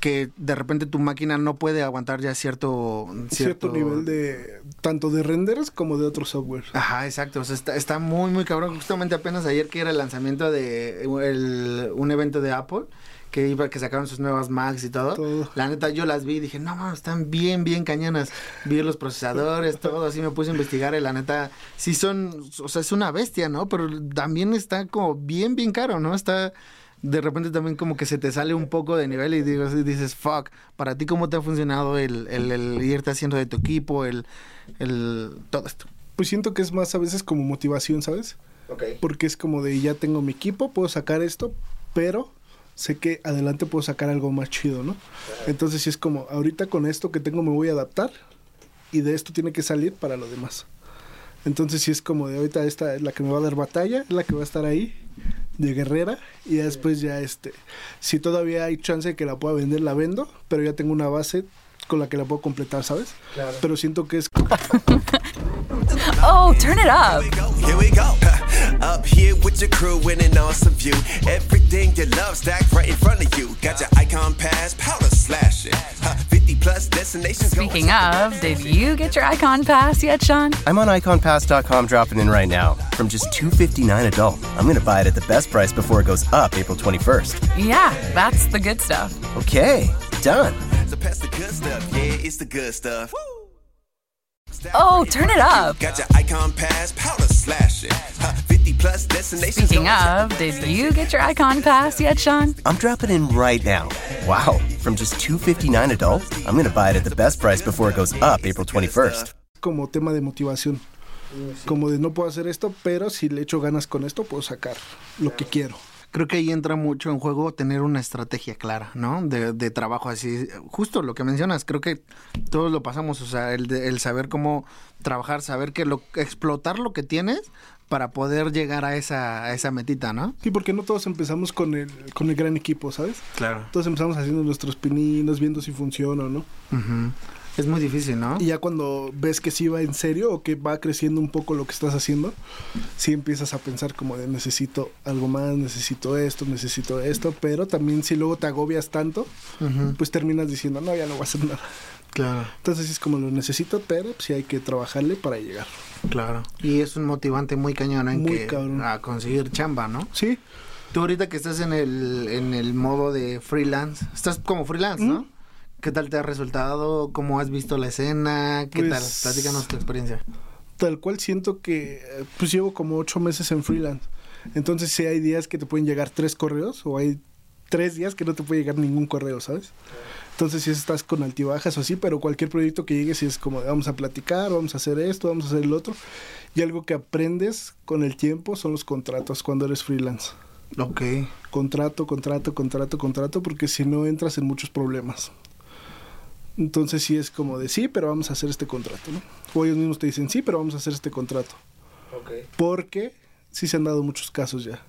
que de repente tu máquina no puede aguantar ya cierto Cierto nivel de tanto de renders como de otro software. Ajá, exacto. O sea, está, está muy, muy cabrón. Justamente apenas ayer que era el lanzamiento de el- un evento de Apple, que iba, que sacaron sus nuevas Macs y todo. Todo. La neta, yo las vi y dije, no, mames, están bien, bien cañonas. Vi los procesadores, <laughs> todo así me puse a investigar y la neta, sí son, o sea, es una bestia, ¿no? Pero también está como bien, bien caro, ¿no? Está de repente también como que se te sale un poco de nivel y digo, dices, fuck, para ti cómo te ha funcionado el, el, el irte haciendo de tu equipo, el, el, todo esto. Pues siento que es más a veces como motivación, ¿sabes? Ok. Porque es como de ya tengo mi equipo, puedo sacar esto, pero sé que adelante puedo sacar algo más chido, ¿no? Entonces sí es como, ahorita con esto que tengo me voy a adaptar y de esto tiene que salir para lo demás. Entonces sí es como de ahorita esta es la que me va a dar batalla, es la que va a estar ahí de guerrera y ya después ya este, si todavía hay chance de que la pueda vender, la vendo, pero ya tengo una base con la que la puedo completar, ¿sabes? Pero siento que es <laughs> Oh, turn it up. Here we go. <laughs> Up here with your crew in an awesome view. Everything you love stacked right in front of you. Got your icon pass, powder slashing. 50 plus destinations. going Speaking of, did you get your icon pass yet, Sean? I'm on iconpass.com dropping in right now. From just $259 adult. I'm going to buy it at the best price before it goes up April 21st. Yeah, that's the good stuff. Okay, done. So pass the good stuff. Yeah, it's the good stuff. Oh, turn it up. Got your icon pass, powder slashing. Huh, 50 plus destinations. Speaking of, did you get your icon pass yet, Sean? I'm dropping in right now. Wow, from just $259 adult? I'm going to buy it at the best price before it goes up April 21st. como tema de motivación. Como de no puedo hacer esto, pero si le echo ganas con esto, puedo sacar lo que quiero. Creo que ahí entra mucho en juego tener una estrategia clara, ¿no? De, de trabajo así. Justo lo que mencionas, creo que todos lo pasamos, o sea, el, de- el saber cómo trabajar, saber que lo, explotar lo que tienes para poder llegar a esa, a esa metita, ¿no? Sí, porque no todos empezamos con el, con el gran equipo, ¿sabes? Claro. Todos empezamos haciendo nuestros pininos, viendo si funciona o no. Es muy difícil, ¿no? Y ya cuando ves que sí va en serio o que va creciendo un poco lo que estás haciendo, sí empiezas a pensar como de necesito algo más, necesito esto, necesito esto, pero también si luego te agobias tanto, pues terminas diciendo, no, ya no voy a hacer nada. Claro, Entonces es como lo necesito, pero sí hay que trabajarle para llegar. claro. Y es un motivante muy cañón en Muy que cabrón. a conseguir chamba, ¿no? Sí, Tú ahorita que estás en el, en el modo de freelance, estás como freelance, ¿no? ¿Qué tal te ha resultado? ¿Cómo has visto la escena? ¿Qué Pues- tal? Platícanos tu experiencia. tal cual siento que pues llevo como ocho meses en freelance. Entonces sí hay días que te pueden llegar tres correos o hay tres días que no te puede llegar ningún correo, ¿sabes? Entonces si estás con altibajas o así, pero cualquier proyecto que llegue si es como vamos a platicar, vamos a hacer esto, vamos a hacer el otro. Y algo que aprendes con el tiempo son los contratos cuando eres freelance. Ok. Contrato, contrato, contrato, contrato, porque si no entras en muchos problemas. Entonces sí es como de sí, pero vamos a hacer este contrato, ¿no? O ellos mismos te dicen sí, pero vamos a hacer este contrato. Ok. Porque sí se han dado muchos casos ya.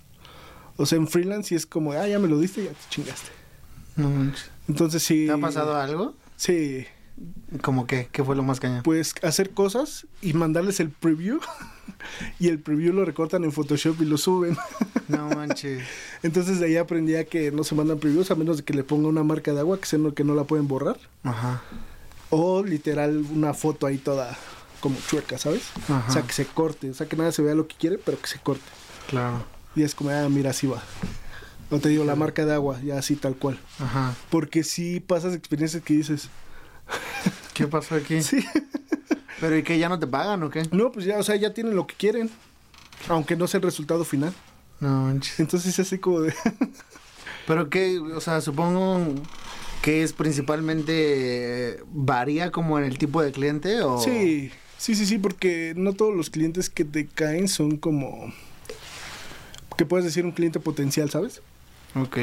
O sea, en freelance sí es como, ah, ya me lo diste, ya te chingaste. No manches. Entonces sí. ¿Te ha pasado algo? Sí. ¿Cómo qué? ¿Qué fue lo más cañón? Pues hacer cosas y mandarles el preview. <laughs> y el preview lo recortan en Photoshop y lo suben. No <laughs> manches. Entonces de ahí aprendí a que no se mandan previews a menos de que le ponga una marca de agua que, sea, que no la pueden borrar. Ajá. O literal una foto ahí toda como chueca, ¿sabes? Ajá. O sea, que se corte. O sea, que nada se vea lo que quiere, pero que se corte. Claro. Y es como, ah, mira, así va. O te digo, la marca de agua, ya así tal cual. Ajá. Porque sí pasas experiencias que dices, <laughs> ¿Qué pasó aquí? sí, ¿Pero y qué? ¿Ya no te pagan o qué? no, pues ya, o sea, ya tienen lo que quieren, aunque no sea el resultado final. No manches. Entonces es así como de, <laughs> Pero que, o sea, supongo que es principalmente eh, varía como en el tipo de cliente o Sí, sí, sí, sí, porque no todos los clientes que te caen son como que puedes decir un cliente potencial, ¿sabes? Ok.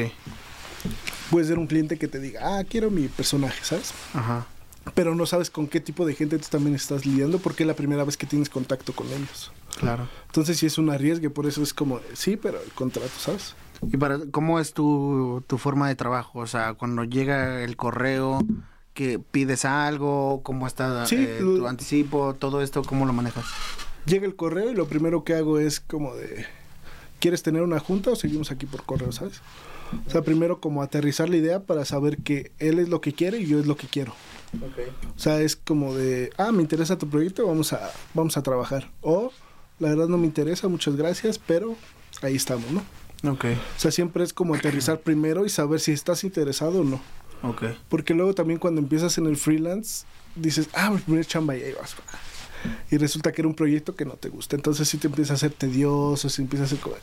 Puede ser un cliente que te diga, ah, quiero mi personaje, ¿sabes? Ajá. Pero no sabes con qué tipo de gente tú también estás lidiando porque es la primera vez que tienes contacto con ellos. Claro. Entonces sí es un arriesgue, por eso es como, sí, pero el contrato, ¿sabes? ¿Y para cómo es tu, tu forma de trabajo? O sea, cuando llega el correo, que pides algo, cómo está Sí, eh, lo- tu anticipo, todo esto, ¿cómo lo manejas? Llega el correo y lo primero que hago es como de, ¿quieres tener una junta o seguimos aquí por correo, ¿sabes? O sea, primero como aterrizar la idea para saber que él es lo que quiere y yo es lo que quiero. O sea, es como de, ah, me interesa tu proyecto, vamos a, vamos a trabajar. O, la verdad no me interesa, muchas gracias, pero ahí estamos, ¿no? Ok, O sea, siempre es como aterrizar <clears throat> primero y saber si estás interesado o no. ok. Porque luego también cuando empiezas en el freelance, dices, ah, mi primer chamba y ahí vas. Y resulta que era un proyecto que no te gusta. Entonces sí te empieza a hacer tedioso, se empieza a hacer como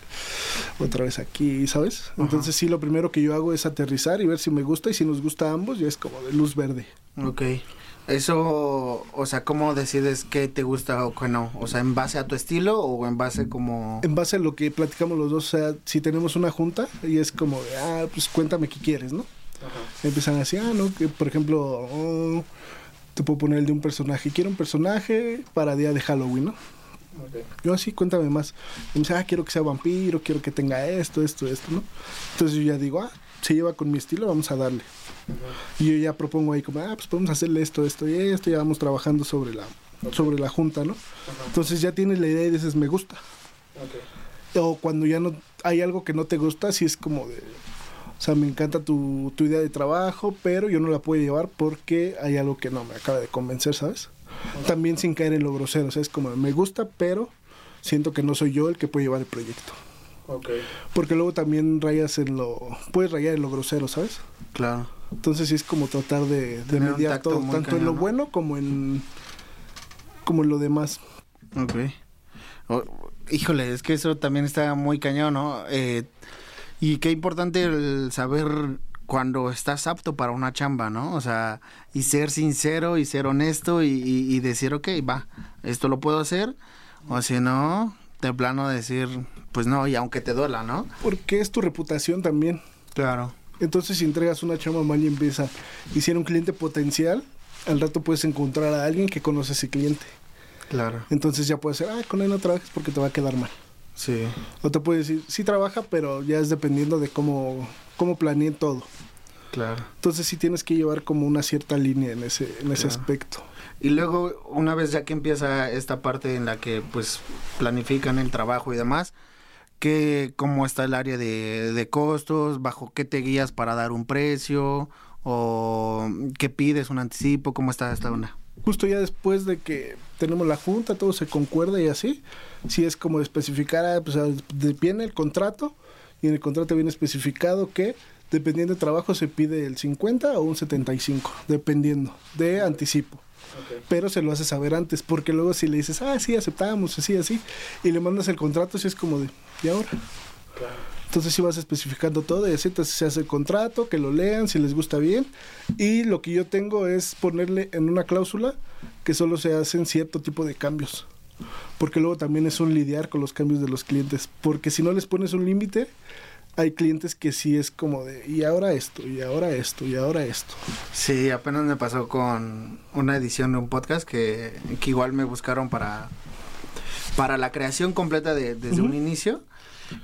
otra vez aquí, ¿sabes? Entonces sí, lo primero que yo hago es aterrizar y ver si me gusta y si nos gusta a ambos, ya es como de luz verde. Ok. Eso, o sea, ¿cómo decides qué te gusta o qué no? O sea, ¿en base a tu estilo o en base como... En base a lo que platicamos los dos, o sea, si tenemos una junta y es como de, ah, pues cuéntame qué quieres, ¿no? Empiezan así, ah, no, que por ejemplo, oh, te puedo poner el de un personaje. Quiero un personaje para día de Halloween, ¿no? Yo así, cuéntame más. Y me dice, ah, quiero que sea vampiro, quiero que tenga esto, esto, esto, ¿no? Entonces yo ya digo, ah, se lleva con mi estilo, vamos a darle. Y yo ya propongo ahí como, ah, pues podemos hacerle esto, esto y esto, ya vamos trabajando sobre la, sobre la junta, ¿no? Entonces ya tienes la idea y dices, me gusta. O cuando ya no hay algo que no te gusta, sí es como de, o sea, me encanta tu, tu idea de trabajo, pero yo no la puedo llevar porque hay algo que no me acaba de convencer, ¿sabes? También sin caer en lo grosero, o sea, es como, me gusta, pero siento que no soy yo el que puede llevar el proyecto. Porque luego también rayas en lo, puedes rayar en lo grosero, ¿sabes? Claro. Entonces sí es como tratar de, mediar todo, tanto en lo ¿no? bueno como en, como en lo demás. Ok. Híjole, es que eso también está muy cañón, ¿no? Eh, y qué importante el saber cuando estás apto para una chamba, ¿no? O sea, y ser sincero y ser honesto y, y- y decir, ok, va, esto lo puedo hacer. O si no, de plano decir, pues no, y aunque te duela, ¿no? Porque es tu reputación también. Claro. Entonces, si entregas una chamba mal y empieza, y si era un cliente potencial, al rato puedes encontrar a alguien que conoce a ese cliente. Claro. Entonces ya puedes decir, ah, con él no trabajes porque te va a quedar mal. Sí. O te puede decir, sí trabaja, pero ya es dependiendo de cómo, cómo planeen todo. Claro. Entonces sí tienes que llevar como una cierta línea en ese, en ese aspecto. Y luego, una vez ya que empieza esta parte en la que pues planifican el trabajo y demás, que cómo está el área de, de costos, bajo qué te guías para dar un precio, o qué pides un anticipo, cómo está esta onda. Justo ya después de que tenemos la junta, todo se concuerda y así, sí es como de especificar, ah, pues ah, de- viene el contrato y en el contrato viene especificado que dependiendo del trabajo se pide el 50 o un 75, dependiendo de anticipo. Pero se lo hace saber antes, porque luego si le dices, ah, sí, aceptamos, así, así, y le mandas el contrato, sí es como de, ¿y ahora? Entonces sí vas especificando todo y así entonces se hace el contrato, que lo lean, si les gusta bien. Y lo que yo tengo es ponerle en una cláusula que solo se hacen cierto tipo de cambios. Porque luego también es un lidiar con los cambios de los clientes. Porque si no les pones un límite, hay clientes que sí es como de, y ahora esto, y ahora esto, y ahora esto. Sí, apenas me pasó con una edición de un podcast que, que igual me buscaron para, para la creación completa de, desde un inicio.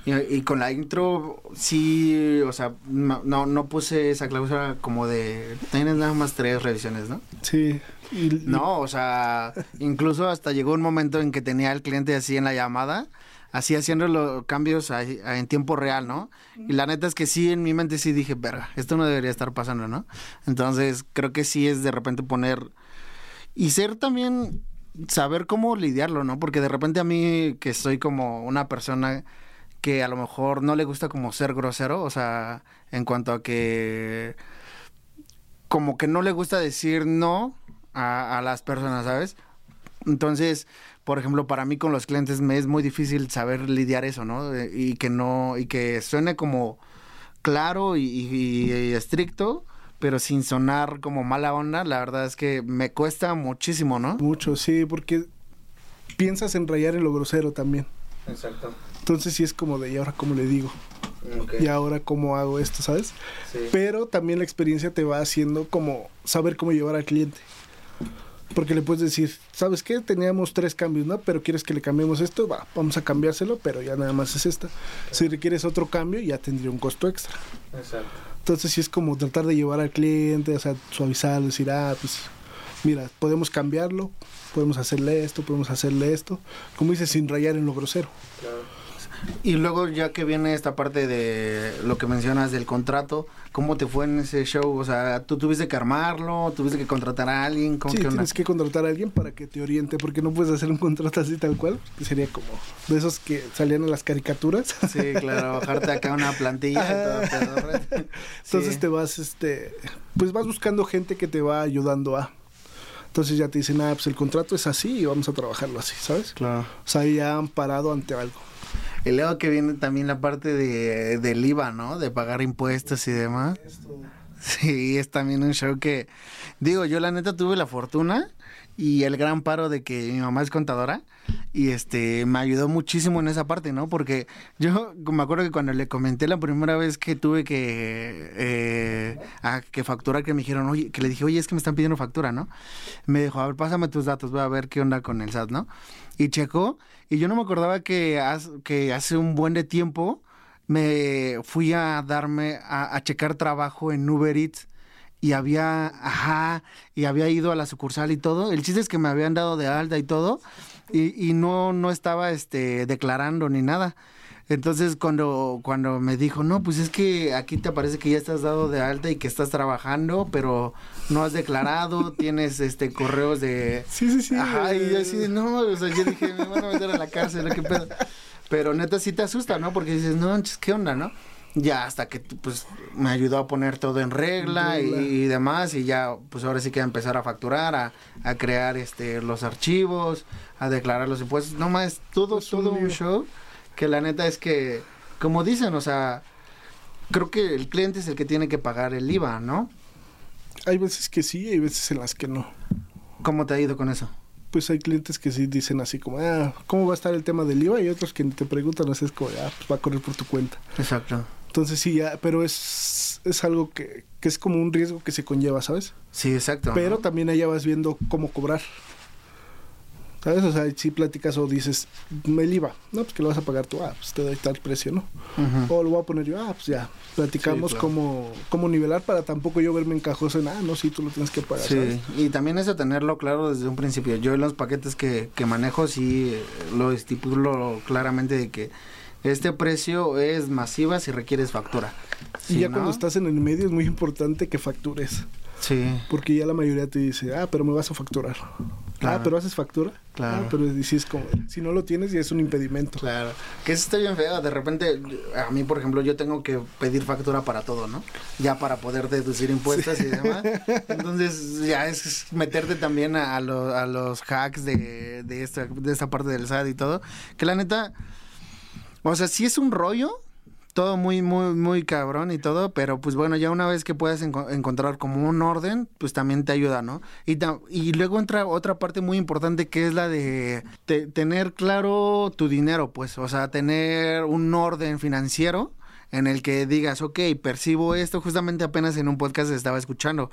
Y, y con la intro, sí, o sea, no, no, no puse esa cláusula como de, tienes nada más tres revisiones, ¿no? Sí. <laughs> No, o sea, incluso hasta llegó un momento en que tenía al cliente así en la llamada, así haciendo los cambios en tiempo real, ¿no? Y la neta es que sí, en mi mente sí dije, verga, esto no debería estar pasando, ¿no? Entonces, creo que sí es de repente poner... Y ser también, saber cómo lidiarlo, ¿no? Porque de repente a mí, que soy como una persona que a lo mejor no le gusta como ser grosero, o sea, en cuanto a que como que no le gusta decir no a, a las personas, ¿sabes? Entonces, por ejemplo, para mí con los clientes me es muy difícil saber lidiar eso, ¿no? Y que no, y que suene como, claro y, y- y estricto, pero sin sonar como mala onda, la verdad es que me cuesta muchísimo, ¿no? Mucho, sí, porque piensas en rayar en lo grosero también. Exacto. Entonces sí es como de, ¿y ahora cómo le digo? ¿Y ahora cómo hago esto, sabes? Pero también la experiencia te va haciendo como saber cómo llevar al cliente. Porque le puedes decir, ¿sabes qué? Teníamos tres cambios, ¿no? Pero quieres que le cambiemos esto, va, vamos a cambiárselo, pero ya nada más es esta. Si requieres otro cambio, ya tendría un costo extra. Exacto. Entonces sí es como tratar de llevar al cliente, o sea, suavizarlo, decir, ah, pues mira, podemos cambiarlo, podemos hacerle esto, podemos hacerle esto. Como dices, sin rayar en lo grosero. Y luego ya que viene esta parte de lo que mencionas del contrato, ¿cómo te fue en ese show? O sea, ¿tú tuviste que armarlo? ¿Tuviste que contratar a alguien? ¿Cómo Sí, onda? tienes que contratar a alguien para que te oriente, porque no puedes hacer un contrato así tal cual, que sería como de esos que salían en las caricaturas. Sí, claro, bajarte acá una plantilla y todo. <laughs> Entonces te vas, este, pues vas buscando gente que te va ayudando a. Entonces ya te dicen, ah, pues el contrato es así y vamos a trabajarlo así, ¿sabes? Claro. O sea, ya han parado ante algo. Y luego que viene también la parte de, del IVA, ¿no? De pagar impuestos y demás. Sí, es también un show que, digo, yo la neta tuve la fortuna y el gran paro de que mi mamá es contadora y este me ayudó muchísimo en esa parte, ¿no? Porque yo me acuerdo que cuando le comenté la primera vez que tuve que eh, que facturar, que me dijeron, oye, que le dije, oye, es que me están pidiendo factura, ¿no? Me dijo, a ver, pásame tus datos, voy a ver qué onda con el SAT, ¿no? Y checó, y yo no me acordaba que, hace un buen de tiempo me fui a darme, a, a checar trabajo en Uber Eats y había, ajá, y había ido a la sucursal y todo. El chiste es que me habían dado de alta y todo, y, y no, no estaba este declarando ni nada. Entonces cuando, cuando me dijo, no, pues es que aquí te parece que ya estás dado de alta y que estás trabajando, pero no has declarado, <laughs> tienes este correos de Sí, sí, sí. Ajá, y yo así no, o sea, yo dije, me van a meter a la cárcel, ¿qué pedo? Pero neta sí te asusta, ¿no? Porque dices, no, ¿qué onda, no? Ya hasta que, pues, me ayudó a poner todo en regla, En regla. Y, y demás, y ya, pues, ahora sí que a empezar a facturar, a, a crear, este, los archivos, a declarar los impuestos. No más, todo, Es un todo un show, que la neta es que, como dicen, o sea, creo que el cliente es el que tiene que pagar el IVA, ¿no? Hay veces que sí, hay veces en las que no. ¿Cómo te ha ido con eso? Pues hay clientes que sí dicen así como, ah, ¿cómo va a estar el tema del IVA? Y otros que te preguntan, así es como, ah, pues va a correr por tu cuenta. Exacto. Entonces sí, ya, pero es, es algo que, que es como un riesgo que se conlleva, ¿sabes? Sí, exacto. Pero ¿no? también allá vas viendo cómo cobrar. ¿Sabes? O sea, si platicas o dices, el IVA, no, pues que lo vas a pagar tú, ah, pues te doy tal precio, ¿no? O lo voy a poner yo, ah, pues ya, platicamos Sí, claro. cómo, cómo nivelar para tampoco yo verme encajoso en, ah, no, sí, tú lo tienes que pagar, ¿sabes? Sí, y también eso tenerlo claro desde un principio. Yo en los paquetes que, que manejo sí eh, lo estipulo claramente de que este precio es masiva si requieres factura. Y Si ya no, cuando estás en el medio es muy importante que factures. Sí, Porque ya la mayoría te dice, ah, pero me vas a facturar. Claro. Ah, pero haces factura. Claro. Ah, pero es como, si no lo tienes ya es un impedimento. claro. Que eso está bien feo. De repente, a mí, por ejemplo, yo tengo que pedir factura para todo, ¿no? Ya para poder deducir impuestos y demás. <laughs> Entonces, ya es meterte también a, a lo- a los hacks de, de, esta, de esta parte del SAT y todo. Que la neta, o sea, sí es un rollo, todo muy, muy, muy cabrón y todo, pero pues bueno, ya una vez que puedas enco- encontrar como un orden, pues también te ayuda, ¿no? Y, y luego entra otra parte muy importante que es la de te- tener claro tu dinero, pues, o sea, tener un orden financiero en el que digas, ok, percibo esto, justamente apenas en un podcast estaba escuchando.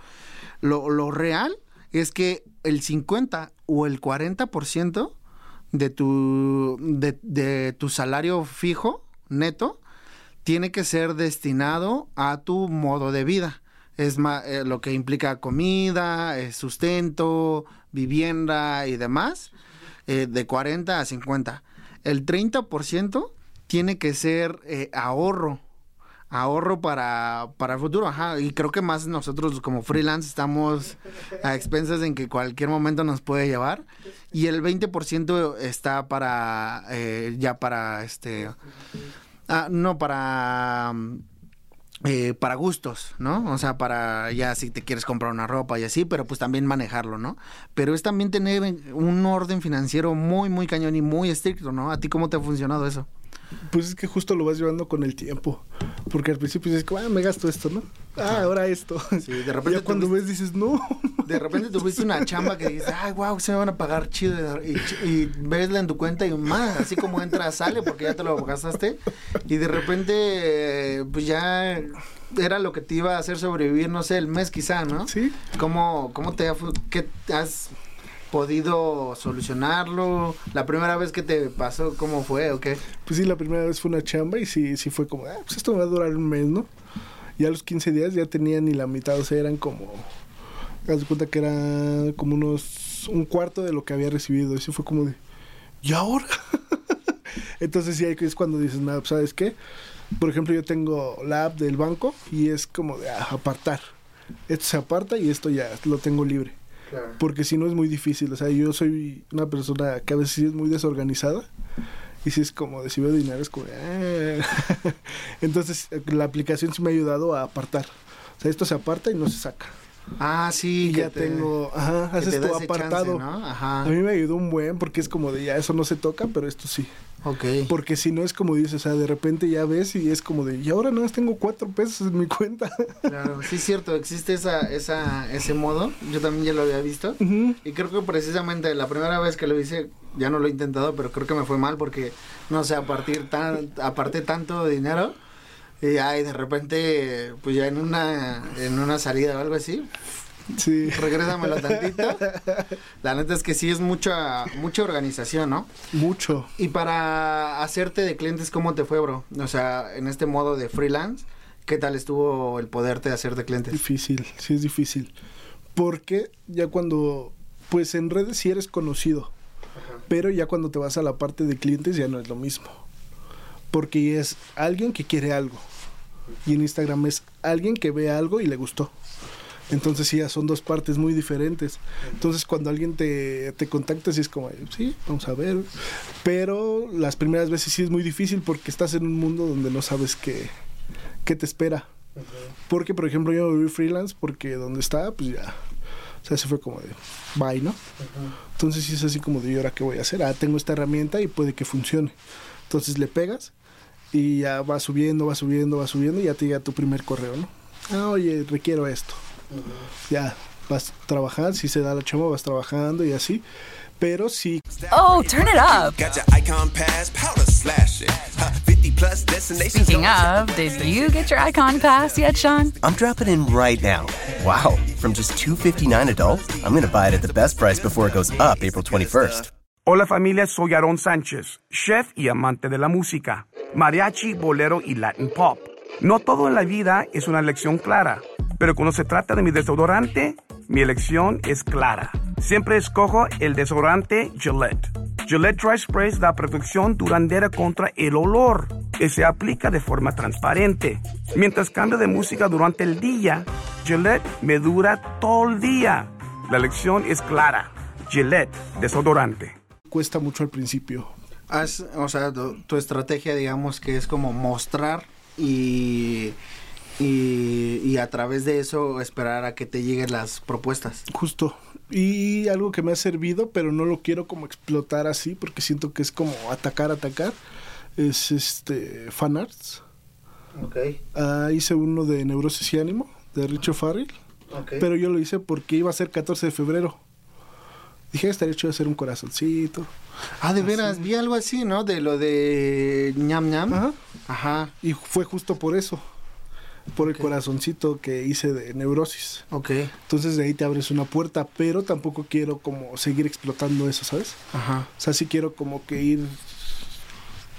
Lo, lo real es que el 50 o el 40% de tu, de, de tu salario fijo, neto, tiene que ser destinado a tu modo de vida. Es ma- eh, lo que implica comida, eh, sustento, vivienda y demás, eh, de 40 a 50. El 30% tiene que ser ahorro, ahorro para, para el futuro, ajá, y creo que más nosotros como freelance estamos a expensas en que cualquier momento nos puede llevar, y el 20% está para, ya para, este, ah, no, para... eh, para gustos, ¿no? O sea, para ya si te quieres comprar una ropa y así, pero pues también manejarlo, ¿no? Pero es también tener un orden financiero muy, muy cañón y muy estricto, ¿no? ¿A ti cómo te ha funcionado eso? Pues es que justo lo vas llevando con el tiempo. Porque al principio dices, ah, me gasto esto, ¿no? Ah, ahora esto. Sí, de <laughs> repente ya cuando ves dices, no. <laughs> De repente tuviste una chamba que dices, ay, wow, se me van a pagar chido. Y, y vesla en tu cuenta y más, así como entra, sale, porque ya te lo gastaste. Y de repente, pues ya era lo que te iba a hacer sobrevivir, no sé, el mes quizá, ¿no? Sí. ¿Cómo, cómo te has podido solucionarlo? La primera vez que te pasó, ¿cómo fue o qué? Pues sí, la primera vez fue una chamba y sí, sí fue como, ah, pues esto me va a durar un mes, ¿no? Y a los 15 días ya tenía ni la mitad, o sea, eran como, haz de cuenta que era como unos, un cuarto de lo que había recibido. Y sí fue como de, ¿y ahora? <laughs> Entonces sí, es cuando dices, nada, pues, ¿sabes qué? Por ejemplo, yo tengo la app del banco y es como de ah, apartar. Esto se aparta y esto ya lo tengo libre. Porque si no es muy difícil. O sea, yo soy una persona que a veces es muy desorganizada. Y si es como de veo dinero, es como "Ah". <laughs> Entonces, la aplicación sí me ha ayudado a apartar. O sea, esto se aparta y no se saca. Ah, sí, ya te- tengo, ajá, haces tu apartado. chance, ¿no? Ajá. A mí me ayudó un buen porque es como de ya eso no se toca, pero esto sí. Ok. Porque si no es como dices, o sea, de repente ya ves y es como de, y ahora nada más tengo cuatro pesos en mi <laughs> cuenta. Claro, sí es cierto, existe esa, esa, ese modo, yo también ya lo había visto Ujú. y creo que precisamente la primera vez que lo hice, ya no lo he intentado, pero creo que me fue mal porque, no sé, a partir tan, aparté tanto dinero y ay, de repente, pues ya en una, en una salida o algo así, Sí. regrésamelo tantito. <laughs> La neta es que sí es mucha, mucha organización, ¿no? Mucho. Y para hacerte de clientes, ¿cómo te fue, bro? O sea, en este modo de freelance, ¿qué tal estuvo el poderte hacer de clientes? Difícil, sí es difícil. Porque ya cuando, pues en redes sí eres conocido, pero ya cuando te vas a la parte de clientes ya no es lo mismo. Porque es alguien que quiere algo. Y en Instagram es alguien que ve algo y le gustó. Entonces sí, ya son dos partes muy diferentes. Entonces cuando alguien te, te contacta, sí es como, sí, vamos a ver. Pero las primeras veces sí es muy difícil porque estás en un mundo donde no sabes qué, qué te espera. Porque, por ejemplo, yo volví freelance porque donde estaba, pues ya. O sea, se fue como de bye, ¿no? Entonces sí es así como de, ¿y ahora qué voy a hacer? Ah, tengo esta herramienta y puede que funcione. Entonces le pegas y ya va subiendo, va subiendo, va subiendo y ya te llega tu primer correo, ¿no? Ah, oye, requiero esto. Ya vas trabajando, si se da la chamba, vas trabajando y así. Pero sí, Oh, turn it up. Got your icon pass, powder slashing. Huh, 50 plus destinations. Speaking of, did you get your icon pass yet, Sean? I'm dropping in right now. Wow, from just 259 adult, I'm going to buy it at the best price before it goes up April 21st. Hola familia, soy Aaron Sánchez, chef y amante de la música, mariachi, bolero y Latin pop. No todo en la vida es una elección clara, pero cuando se trata de mi desodorante, mi elección es clara. Siempre escojo el desodorante Gillette. Gillette Dry Spray da protección duradera contra el olor que se aplica de forma transparente. Mientras cambio de música durante el día, Gillette me dura todo el día. La elección es clara. Gillette, desodorante. cuesta mucho al principio. Haz, o sea, tu, tu estrategia, digamos, que es como mostrar y, y, y a través de eso esperar a que te lleguen las propuestas. Justo. Y algo que me ha servido, pero no lo quiero como explotar así, porque siento que es como atacar, atacar, es este fanarts. Ok, Ah, hice uno de Neurosis y Ánimo, de Richo Farrell, ok. pero yo lo hice porque iba a ser 14 de febrero. Dije, estaría hecho de hacer un corazoncito. Ah, de veras, vi algo así, ¿no? De lo de ñam ñam. Ajá. Ajá, Y fue justo por eso, por el corazoncito que hice de Neurosis. ok, Entonces de ahí te abres una puerta, pero tampoco quiero como seguir explotando eso, ¿sabes? ajá, O sea, sí quiero como que ir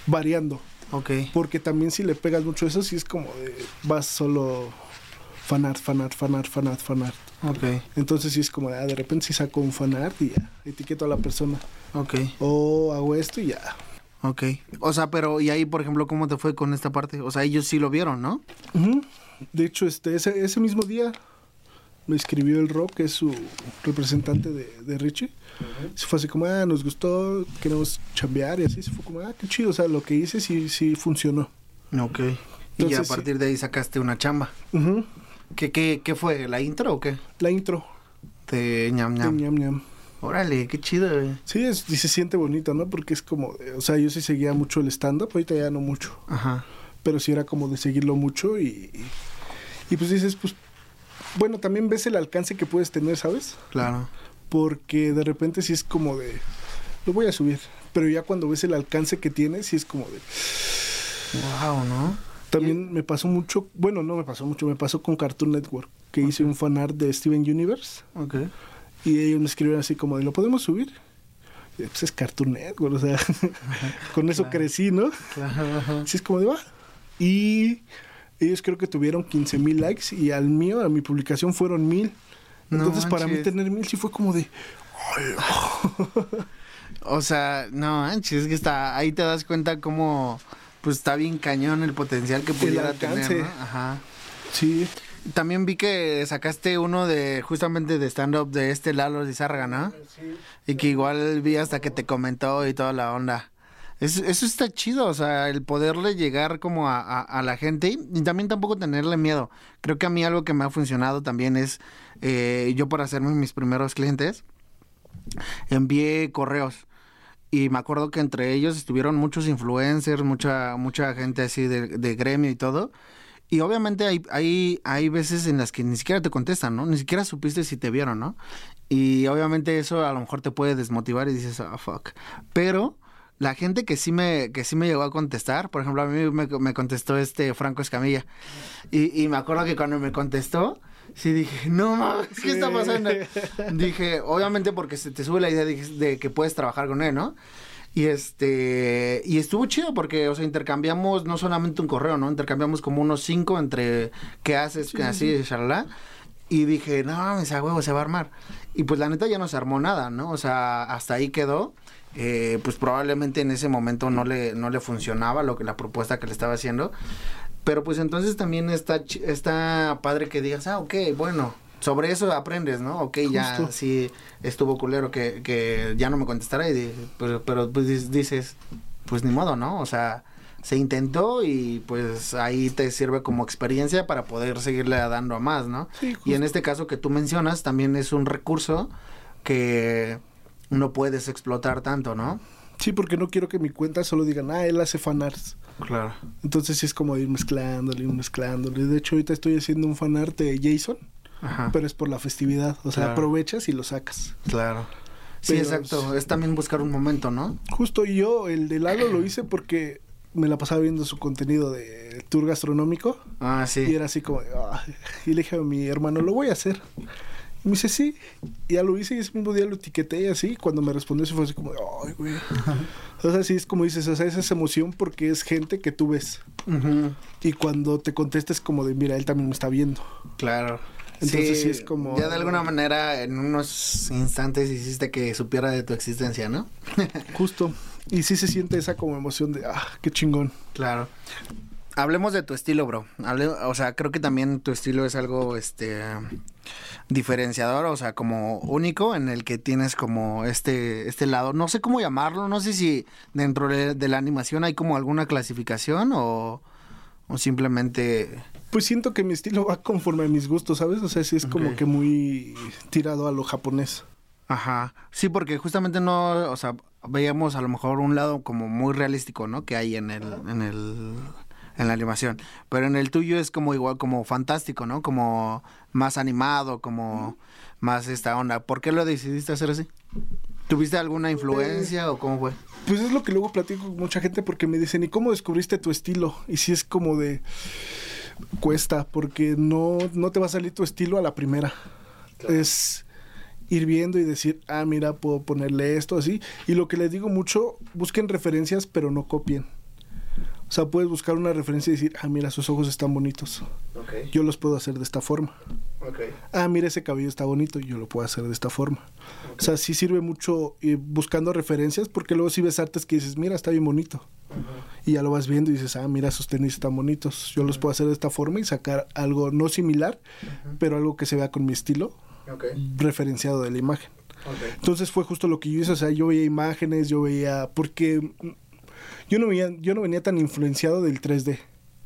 variando. ok. Porque también si le pegas mucho eso, sí es como de vas solo fanart, fanart, fanart, fanart, fanart. Ok, Entonces sí es como de, ah, de repente sí saco un fanart y ya, etiqueto a la persona. ok, O hago esto y ya. ok. O sea, pero, y ahí, por ejemplo, ¿cómo te fue con esta parte? O sea, ellos sí lo vieron, ¿no? Ujú. De hecho, este, ese, ese mismo día me escribió el Rob, que es su representante de, de Richie. Se fue así como, ah, nos gustó, queremos chambear y así. Se fue como, ah, qué chido. O sea, lo que hice sí, sí funcionó. Ok. y Entonces, a sí. partir de ahí sacaste una chamba. Ujú. ¿Qué, qué, qué fue? ¿La intro o qué? La intro De ñam de ñam. ñam ñam. Órale, qué chido, güey. Sí, es- y se siente bonito, ¿no? Porque es como, o sea, yo sí seguía mucho el stand-up, ahorita ya no mucho. Ajá. pero sí era como de seguirlo mucho y, y, y pues dices, pues, bueno, también ves el alcance que puedes tener, ¿sabes? Claro. Porque de repente sí es como de, lo voy a subir, pero ya cuando ves el alcance que tiene, sí es como de... Wow, ¿no? También me pasó mucho, bueno, no me pasó mucho, me pasó con Cartoon Network, que hice un fanart de Steven Universe Ok. y ellos me escribieron así como ¿lo podemos subir? Y, Pues es Cartoon Network, o sea, <laughs> con eso crecí, ¿no? Claro. Así es como de va. Y ellos creo que tuvieron 15 mil likes y al mío, a mi publicación fueron mil. No Entonces para mí tener mil sí fue como de... <laughs> O sea, no manches, es que está, ahí te das cuenta cómo, pues está bien cañón el potencial que pudiera tener, ¿no? Ajá. Sí, También vi que sacaste uno de, justamente de stand-up de este Lalo Lizárraga, ¿no? Y que igual vi hasta que te comentó y toda la onda. Eso, eso está chido, o sea, el poderle llegar como a, a- a la gente y, y también tampoco tenerle miedo. Creo que a mí algo que me ha funcionado también es, eh, yo para hacerme mis primeros clientes, envié correos. Y me acuerdo que entre ellos estuvieron muchos influencers, mucha, mucha gente así de, de gremio y todo. Y obviamente hay, hay, hay veces en las que ni siquiera te contestan, ¿no? Ni siquiera supiste si te vieron, ¿no? Y obviamente eso a lo mejor te puede desmotivar y dices, ah, fuck. Pero la gente que sí me, que sí me llegó a contestar, por ejemplo, a mí me, me contestó este Franco Escamilla. Y, y me acuerdo que cuando me contestó, sí dije, no mames, ¿qué está pasando? Dije, obviamente porque se te sube la idea de, de que puedes trabajar con él, ¿no? Y este, y estuvo chido porque, o sea, intercambiamos no solamente un correo, ¿no? Intercambiamos como unos cinco entre qué haces, qué así, shalala. Y dije, no mames, a huevo se va a armar. Y pues la neta ya no se armó nada, ¿no? O sea, hasta ahí quedó. Eh, pues probablemente en ese momento no le, no le funcionaba lo que la propuesta que le estaba haciendo. Pero pues entonces también está, está padre que digas, ah, ok, bueno, sobre eso aprendes, ¿no? Ok, ya sí estuvo culero que, que ya no me contestara y pero, pero pues dices, pues ni modo, ¿no? O sea, se intentó y pues ahí te sirve como experiencia para poder seguirle dando a más, ¿no? Sí, y en este caso que tú mencionas también es un recurso que no puedes explotar tanto, ¿no? Sí, porque no quiero que mi cuenta solo digan, ah, él hace fanarts. Claro. Entonces sí es como ir mezclándole, ir mezclándole. De hecho, ahorita estoy haciendo un fanart de Jason, Ajá. pero es por la festividad. O sea, Claro. aprovechas y lo sacas. Claro. Sí, exacto. Es también buscar un momento, ¿no? Justo yo, el de Lalo lo hice porque me la pasaba viendo su contenido de tour gastronómico. Ah, sí. Y era así como, "Ay". y le dije a mi hermano, lo voy a hacer. Me dice, sí. Y ya lo hice y ese mismo día lo etiqueté y así. Cuando me respondió, se fue así como, ay, güey. o sea, sí es como dices, o sea, esa es emoción porque es gente que tú ves. Y cuando te contestas como de, mira, él también me está viendo. Claro. Entonces sí es como- Ya de alguna manera, en unos instantes hiciste que supiera de tu existencia, ¿no? <laughs> Justo. Y sí se siente esa como emoción de, ah, qué chingón. Claro. Hablemos de tu estilo, bro. Hable- o sea, creo que también tu estilo es algo, este, diferenciador, o sea, como único en el que tienes como este, este lado. No sé cómo llamarlo, no sé si dentro de, de la animación hay como alguna clasificación o, o simplemente... Pues siento que mi estilo va conforme a mis gustos, ¿sabes? O sea, sí es como que muy tirado a lo japonés. Ajá. Sí, porque justamente no, o sea, veíamos a lo mejor un lado como muy realístico, ¿no? Que hay en el, en el, en la animación. Pero en el tuyo es como igual, como fantástico, ¿no? Como más animado, como más esta onda. ¿Por qué lo decidiste hacer así? ¿Tuviste alguna influencia o cómo fue? Pues es lo que luego platico con mucha gente porque me dicen, ¿y cómo descubriste tu estilo? Y si es como de... Cuesta, porque no, no te va a salir tu estilo a la primera. Es ir viendo y decir, ah, mira, puedo ponerle esto así. Y lo que les digo mucho, busquen referencias, pero no copien. O sea, puedes buscar una referencia y decir, ah, mira, sus ojos están bonitos. Yo los puedo hacer de esta forma. Ah, mira, ese cabello está bonito, yo lo puedo hacer de esta forma. O sea, sí sirve mucho ir buscando referencias, porque luego si ves artes que dices, mira, está bien bonito. Y ya lo vas viendo y dices, ah, mira, esos tenis están bonitos. Yo los puedo hacer de esta forma y sacar algo no similar, pero algo que se vea con mi estilo referenciado de la imagen. Entonces fue justo lo que yo hice, o sea, yo veía imágenes, yo veía, porque yo no veía, yo no venía tan influenciado del 3D.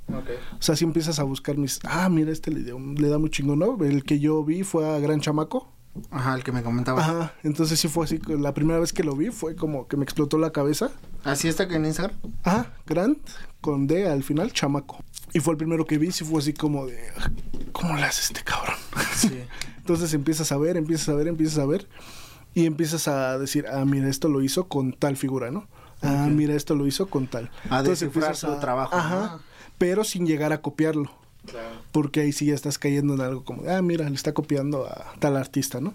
O sea, si empiezas a buscar mis, ah, mira, este le, dio- le da muy chingón, ¿no? El que yo vi fue a Gran Chamaco, Ajá, el que me comentaba. Ajá, entonces sí fue así, la primera vez que lo vi fue como que me explotó la cabeza. ¿Así está que en Instagram? Ajá, Grant, con D al final, chamaco. Y fue el primero que vi, sí fue así como de, ¿cómo le hace este cabrón? <laughs> Sí. Entonces empiezas a ver, empiezas a ver, empiezas a ver y empiezas a decir, ah, mira, esto lo hizo con tal figura, ¿no? Ah, mira, esto lo hizo con tal. A Entonces descifrar empiezas su trabajo, Ajá, ¿no? pero sin llegar a copiarlo. Porque ahí sí ya estás cayendo en algo como, ah, mira, le está copiando a tal artista, ¿no?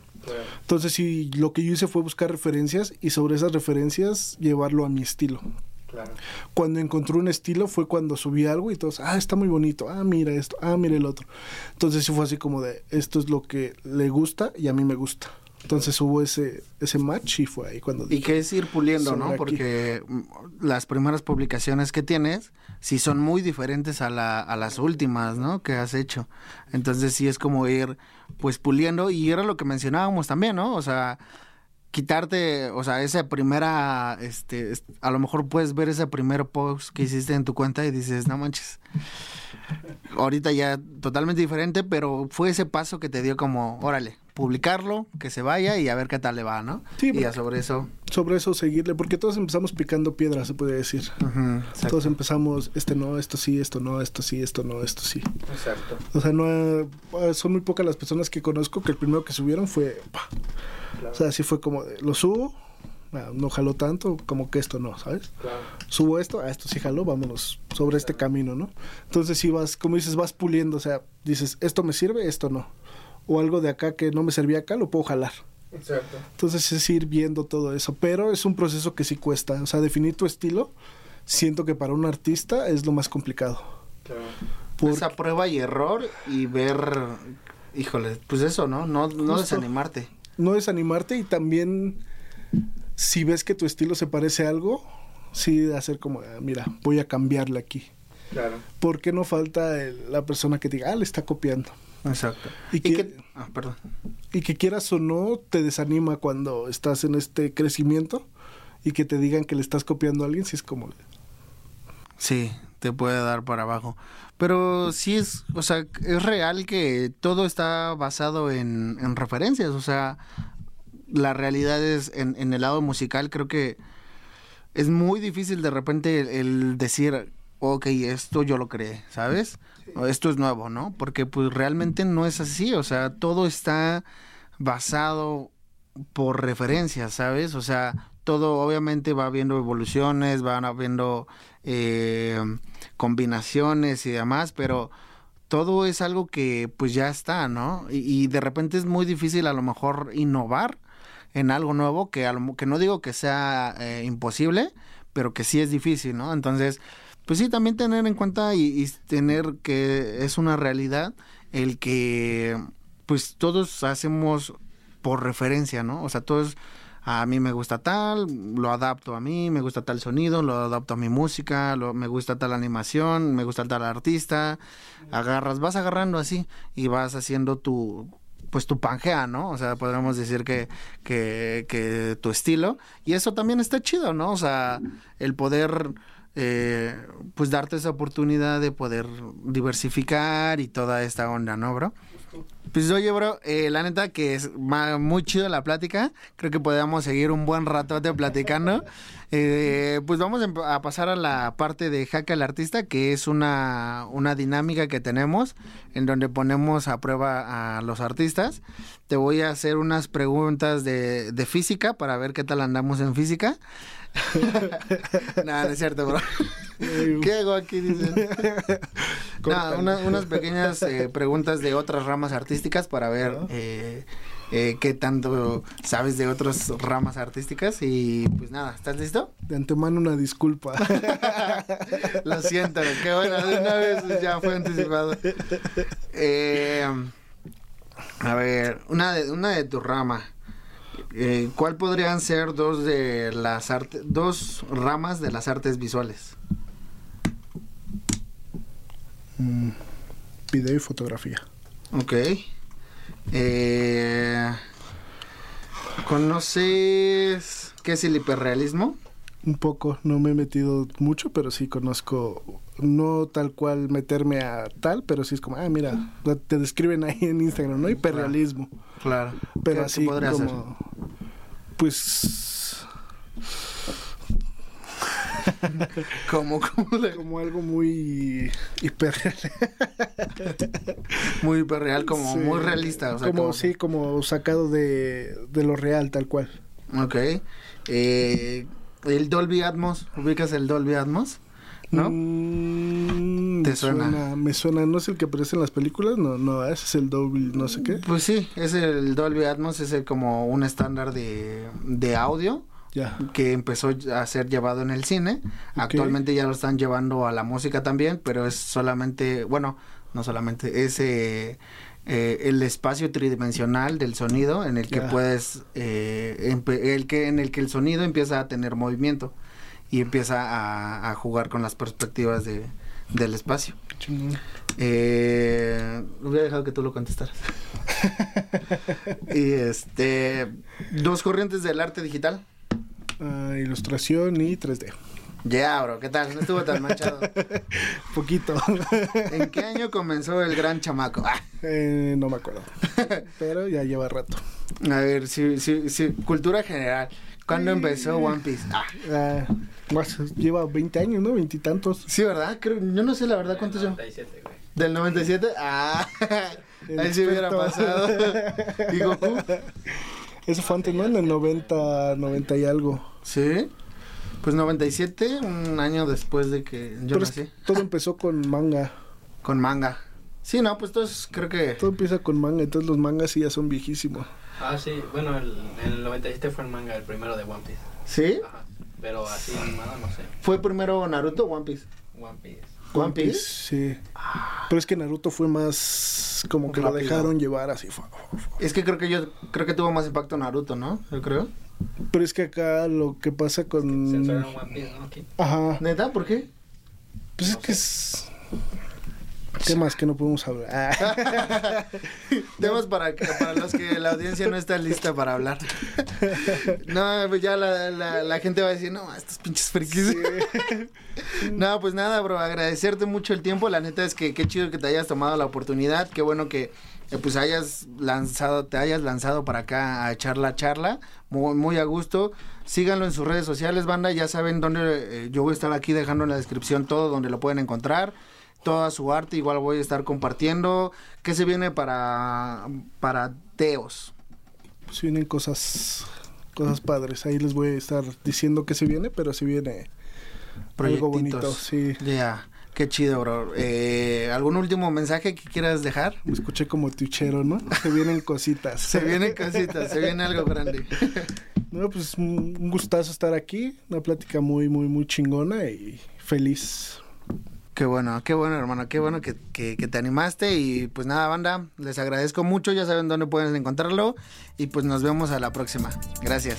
Entonces sí, lo que yo hice fue buscar referencias y sobre esas referencias llevarlo a mi estilo. Cuando encontré un estilo fue cuando subí algo y todos, ah, está muy bonito, ah, mira esto, ah, mira el otro. Entonces sí fue así como de, esto es lo que le gusta y a mí me gusta. Entonces hubo ese, ese match y fue ahí cuando Y que es ir puliendo, ¿no? aquí. Porque mm, las primeras publicaciones que tienes sí son muy diferentes a, la, a las últimas, ¿no? Que has hecho. Entonces sí es como ir, pues, puliendo. Y era lo que mencionábamos también, ¿no? O sea, quitarte, o sea, esa primera, este, es- a lo mejor puedes ver ese primer post que hiciste en tu cuenta y dices, no manches. Ahorita ya totalmente diferente, pero fue ese paso que te dio como, órale, publicarlo, que se vaya y a ver qué tal le va, ¿no? Sí, y ya sobre eso. sobre eso seguirle, porque todos empezamos picando piedras, se puede decir. Exacto. Todos empezamos, este no, esto sí, esto no, esto sí, esto no, esto sí. Exacto. O sea, no eh, son muy pocas las personas que conozco que el primero que subieron fue, pa. o sea, así fue como, lo subo, ah, no jaló tanto, como que esto no, ¿sabes? Subo esto, a esto sí jaló, vámonos sobre este camino, ¿no? Entonces sí vas, como dices, vas puliendo, o sea, dices, esto me sirve, esto no. O algo de acá que no me servía acá, lo puedo jalar. Exacto. Entonces es ir viendo todo eso, pero es un proceso que sí cuesta, o sea, definir tu estilo, siento que para un artista es lo más complicado. Porque- Esa prueba y error y ver, híjole, pues eso, ¿no? No, no Justo. desanimarte. no desanimarte y también si ves que tu estilo se parece a algo, sí hacer como, ah, mira, voy a cambiarle aquí. Claro. Porque no falta el- la persona que diga, ah, le está copiando. Exacto. Y Y, que- que... Ah, perdón. Y que quieras o no, te desanima cuando estás en este crecimiento y que te digan que le estás copiando a alguien, si es como, Sí, te puede dar para abajo. Pero sí es, o sea, es real que todo está basado en, en referencias. O sea, la realidad es, en, en el lado musical, creo que es muy difícil de repente el, el decir, ok, esto yo lo creé, ¿sabes? Esto es nuevo, ¿no? Porque pues realmente no es así. O sea, todo está basado por referencias, ¿sabes? O sea, todo obviamente va habiendo evoluciones, van habiendo eh, combinaciones y demás, pero todo es algo que pues ya está, ¿no? Y, y de repente es muy difícil a lo mejor innovar en algo nuevo, que, a lo- que no digo que sea eh, imposible, pero que sí es difícil, ¿no? Entonces, pues sí, también tener en cuenta y, tener que es una realidad el que pues todos hacemos por referencia, ¿no? O sea, todos a mí me gusta tal, lo adapto a mí, me gusta tal sonido, lo adapto a mi música, lo, me gusta tal animación, me gusta tal artista, agarras, vas agarrando así y vas haciendo tu pues tu pangea, ¿no? O sea, podríamos decir que, que, que tu estilo. Y eso también está chido, ¿no? O sea, el poder eh, pues darte esa oportunidad de poder diversificar y toda esta onda, ¿no, bro? Pues oye, bro, eh, la neta que es muy chido la plática. Creo que podemos seguir un buen ratote platicando. <laughs> Eh, pues vamos a pasar a la parte de Jaque al Artista, que es una, una dinámica que tenemos en donde ponemos a prueba a los artistas. Te voy a hacer unas preguntas de física para ver qué tal andamos en física. <laughs> Nada, no es cierto, bro. <laughs> ¿Qué hago aquí? Dicen. <laughs> Nada, una- unas pequeñas eh, preguntas de otras ramas artísticas para ver eh, eh, qué tanto sabes de otras ramas artísticas. Y pues nada, ¿estás listo? de antemano una disculpa. Lo siento, qué bueno, de una vez ya fue anticipado. A ver, una de, una de tu rama. Eh, ¿Cuál podrían ser dos de las artes, dos ramas de las artes visuales? Mm, Video y fotografía. Ok. Eh, ¿Conoces qué es el hiperrealismo? Un poco, no me he metido mucho, pero sí conozco, no tal cual meterme a tal, pero sí es como, ah, mira, te describen ahí en Instagram, ¿no? Hiperrealismo. Claro. Pero ¿Qué- así como, hacer? pues, <laughs> Como, como, algo muy hiperreal. muy hiperreal, como Sí. muy realista. O sea, como, como- sí, como sacado de, de lo real, tal cual. Ok. Eh, el Dolby Atmos, ¿ubicas el Dolby Atmos? ¿No? Mm, ¿Te suena? Me suena, ¿no es el que aparece en las películas? No, no, ese es el doble, no sé qué. Pues sí, es el Dolby Atmos, es el como un estándar de, de audio Ya. que empezó a ser llevado en el cine. Actualmente ya lo están llevando a la música también, pero es solamente, bueno, no solamente, es eh, eh, el espacio tridimensional del sonido en el que Ya. puedes, eh, el que, en el que el sonido empieza a tener movimiento y empieza a, a jugar con las perspectivas de, del espacio. Eh, hubiera dejado que tú lo contestaras. <laughs> y este, dos corrientes del arte digital. Ah, ilustración y 3D. Ya, bro, ¿qué tal? No estuvo tan manchado. <laughs> Poquito. ¿En qué año comenzó el gran chamaco? Ah, Eh, no me acuerdo. Pero ya lleva rato. a ver, sí, sí, sí, cultura general. ¿Cuándo empezó One Piece? Ah, Ah, lleva 20 años, ¿no? Veintitantos. sí, ¿verdad? Creo, yo no sé la verdad cuántos son. ¿Del 97? Ah, El ahí sí hubiera pasado. <laughs> ¿Y Goku? Eso fue antes, ¿no? En el 90, 90 y algo. Sí. Pues 97, un año después de que yo Pero nací. todo empezó con manga. <laughs> Con manga. Sí, no, pues todos creo que... Todo empieza con manga, entonces los mangas sí ya son viejísimos. Ah, sí, bueno, el, el 97 fue el manga, el primero de One Piece. ¿Sí? Ajá. Pero así animado, no sé. ¿Fue primero Naruto o One Piece? One Piece. ¿One Piece? Sí. Pero es que Naruto fue más como que lo Rápido. dejaron llevar así. fue- Es que creo que yo creo que tuvo más impacto Naruto, ¿no? Yo creo. Pero es que acá lo que pasa con... Censuraron One Piece, ¿no? Ajá. ¿Neta? ¿Por qué? Pues es que es... Temas que no podemos hablar. Ah. <laughs> Temas para, que- para los que la audiencia no está lista para hablar. <laughs> No, pues ya la, la, la gente va a decir, no, estos pinches frikis. <laughs> No, pues nada, bro, agradecerte mucho el tiempo. La neta es que qué chido que te hayas tomado la oportunidad. Qué bueno que eh, pues hayas lanzado, te hayas lanzado para acá a echar la charla. Muy, muy a gusto. Síganlo en sus redes sociales, banda. Ya saben dónde eh, yo voy a estar aquí dejando en la descripción todo donde lo pueden encontrar. Toda su arte, igual voy a estar compartiendo. ¿Qué se viene para, para Teos? Pues vienen cosas... Cosas padres. Ahí les voy a estar diciendo que se viene, pero se viene algo bonito. Sí. Ya, qué chido, bro. Eh, ¿Algún último mensaje que quieras dejar? Me escuché como tuchero, ¿no? Se vienen cositas. <laughs> Se vienen cositas, se viene algo grande. <laughs> No, pues un gustazo estar aquí. Una plática muy, muy, muy chingona y feliz. Qué bueno, qué bueno, hermano, qué bueno que, que- que te animaste y pues nada, banda, les agradezco mucho, ya saben dónde pueden encontrarlo y pues nos vemos a la próxima. Gracias.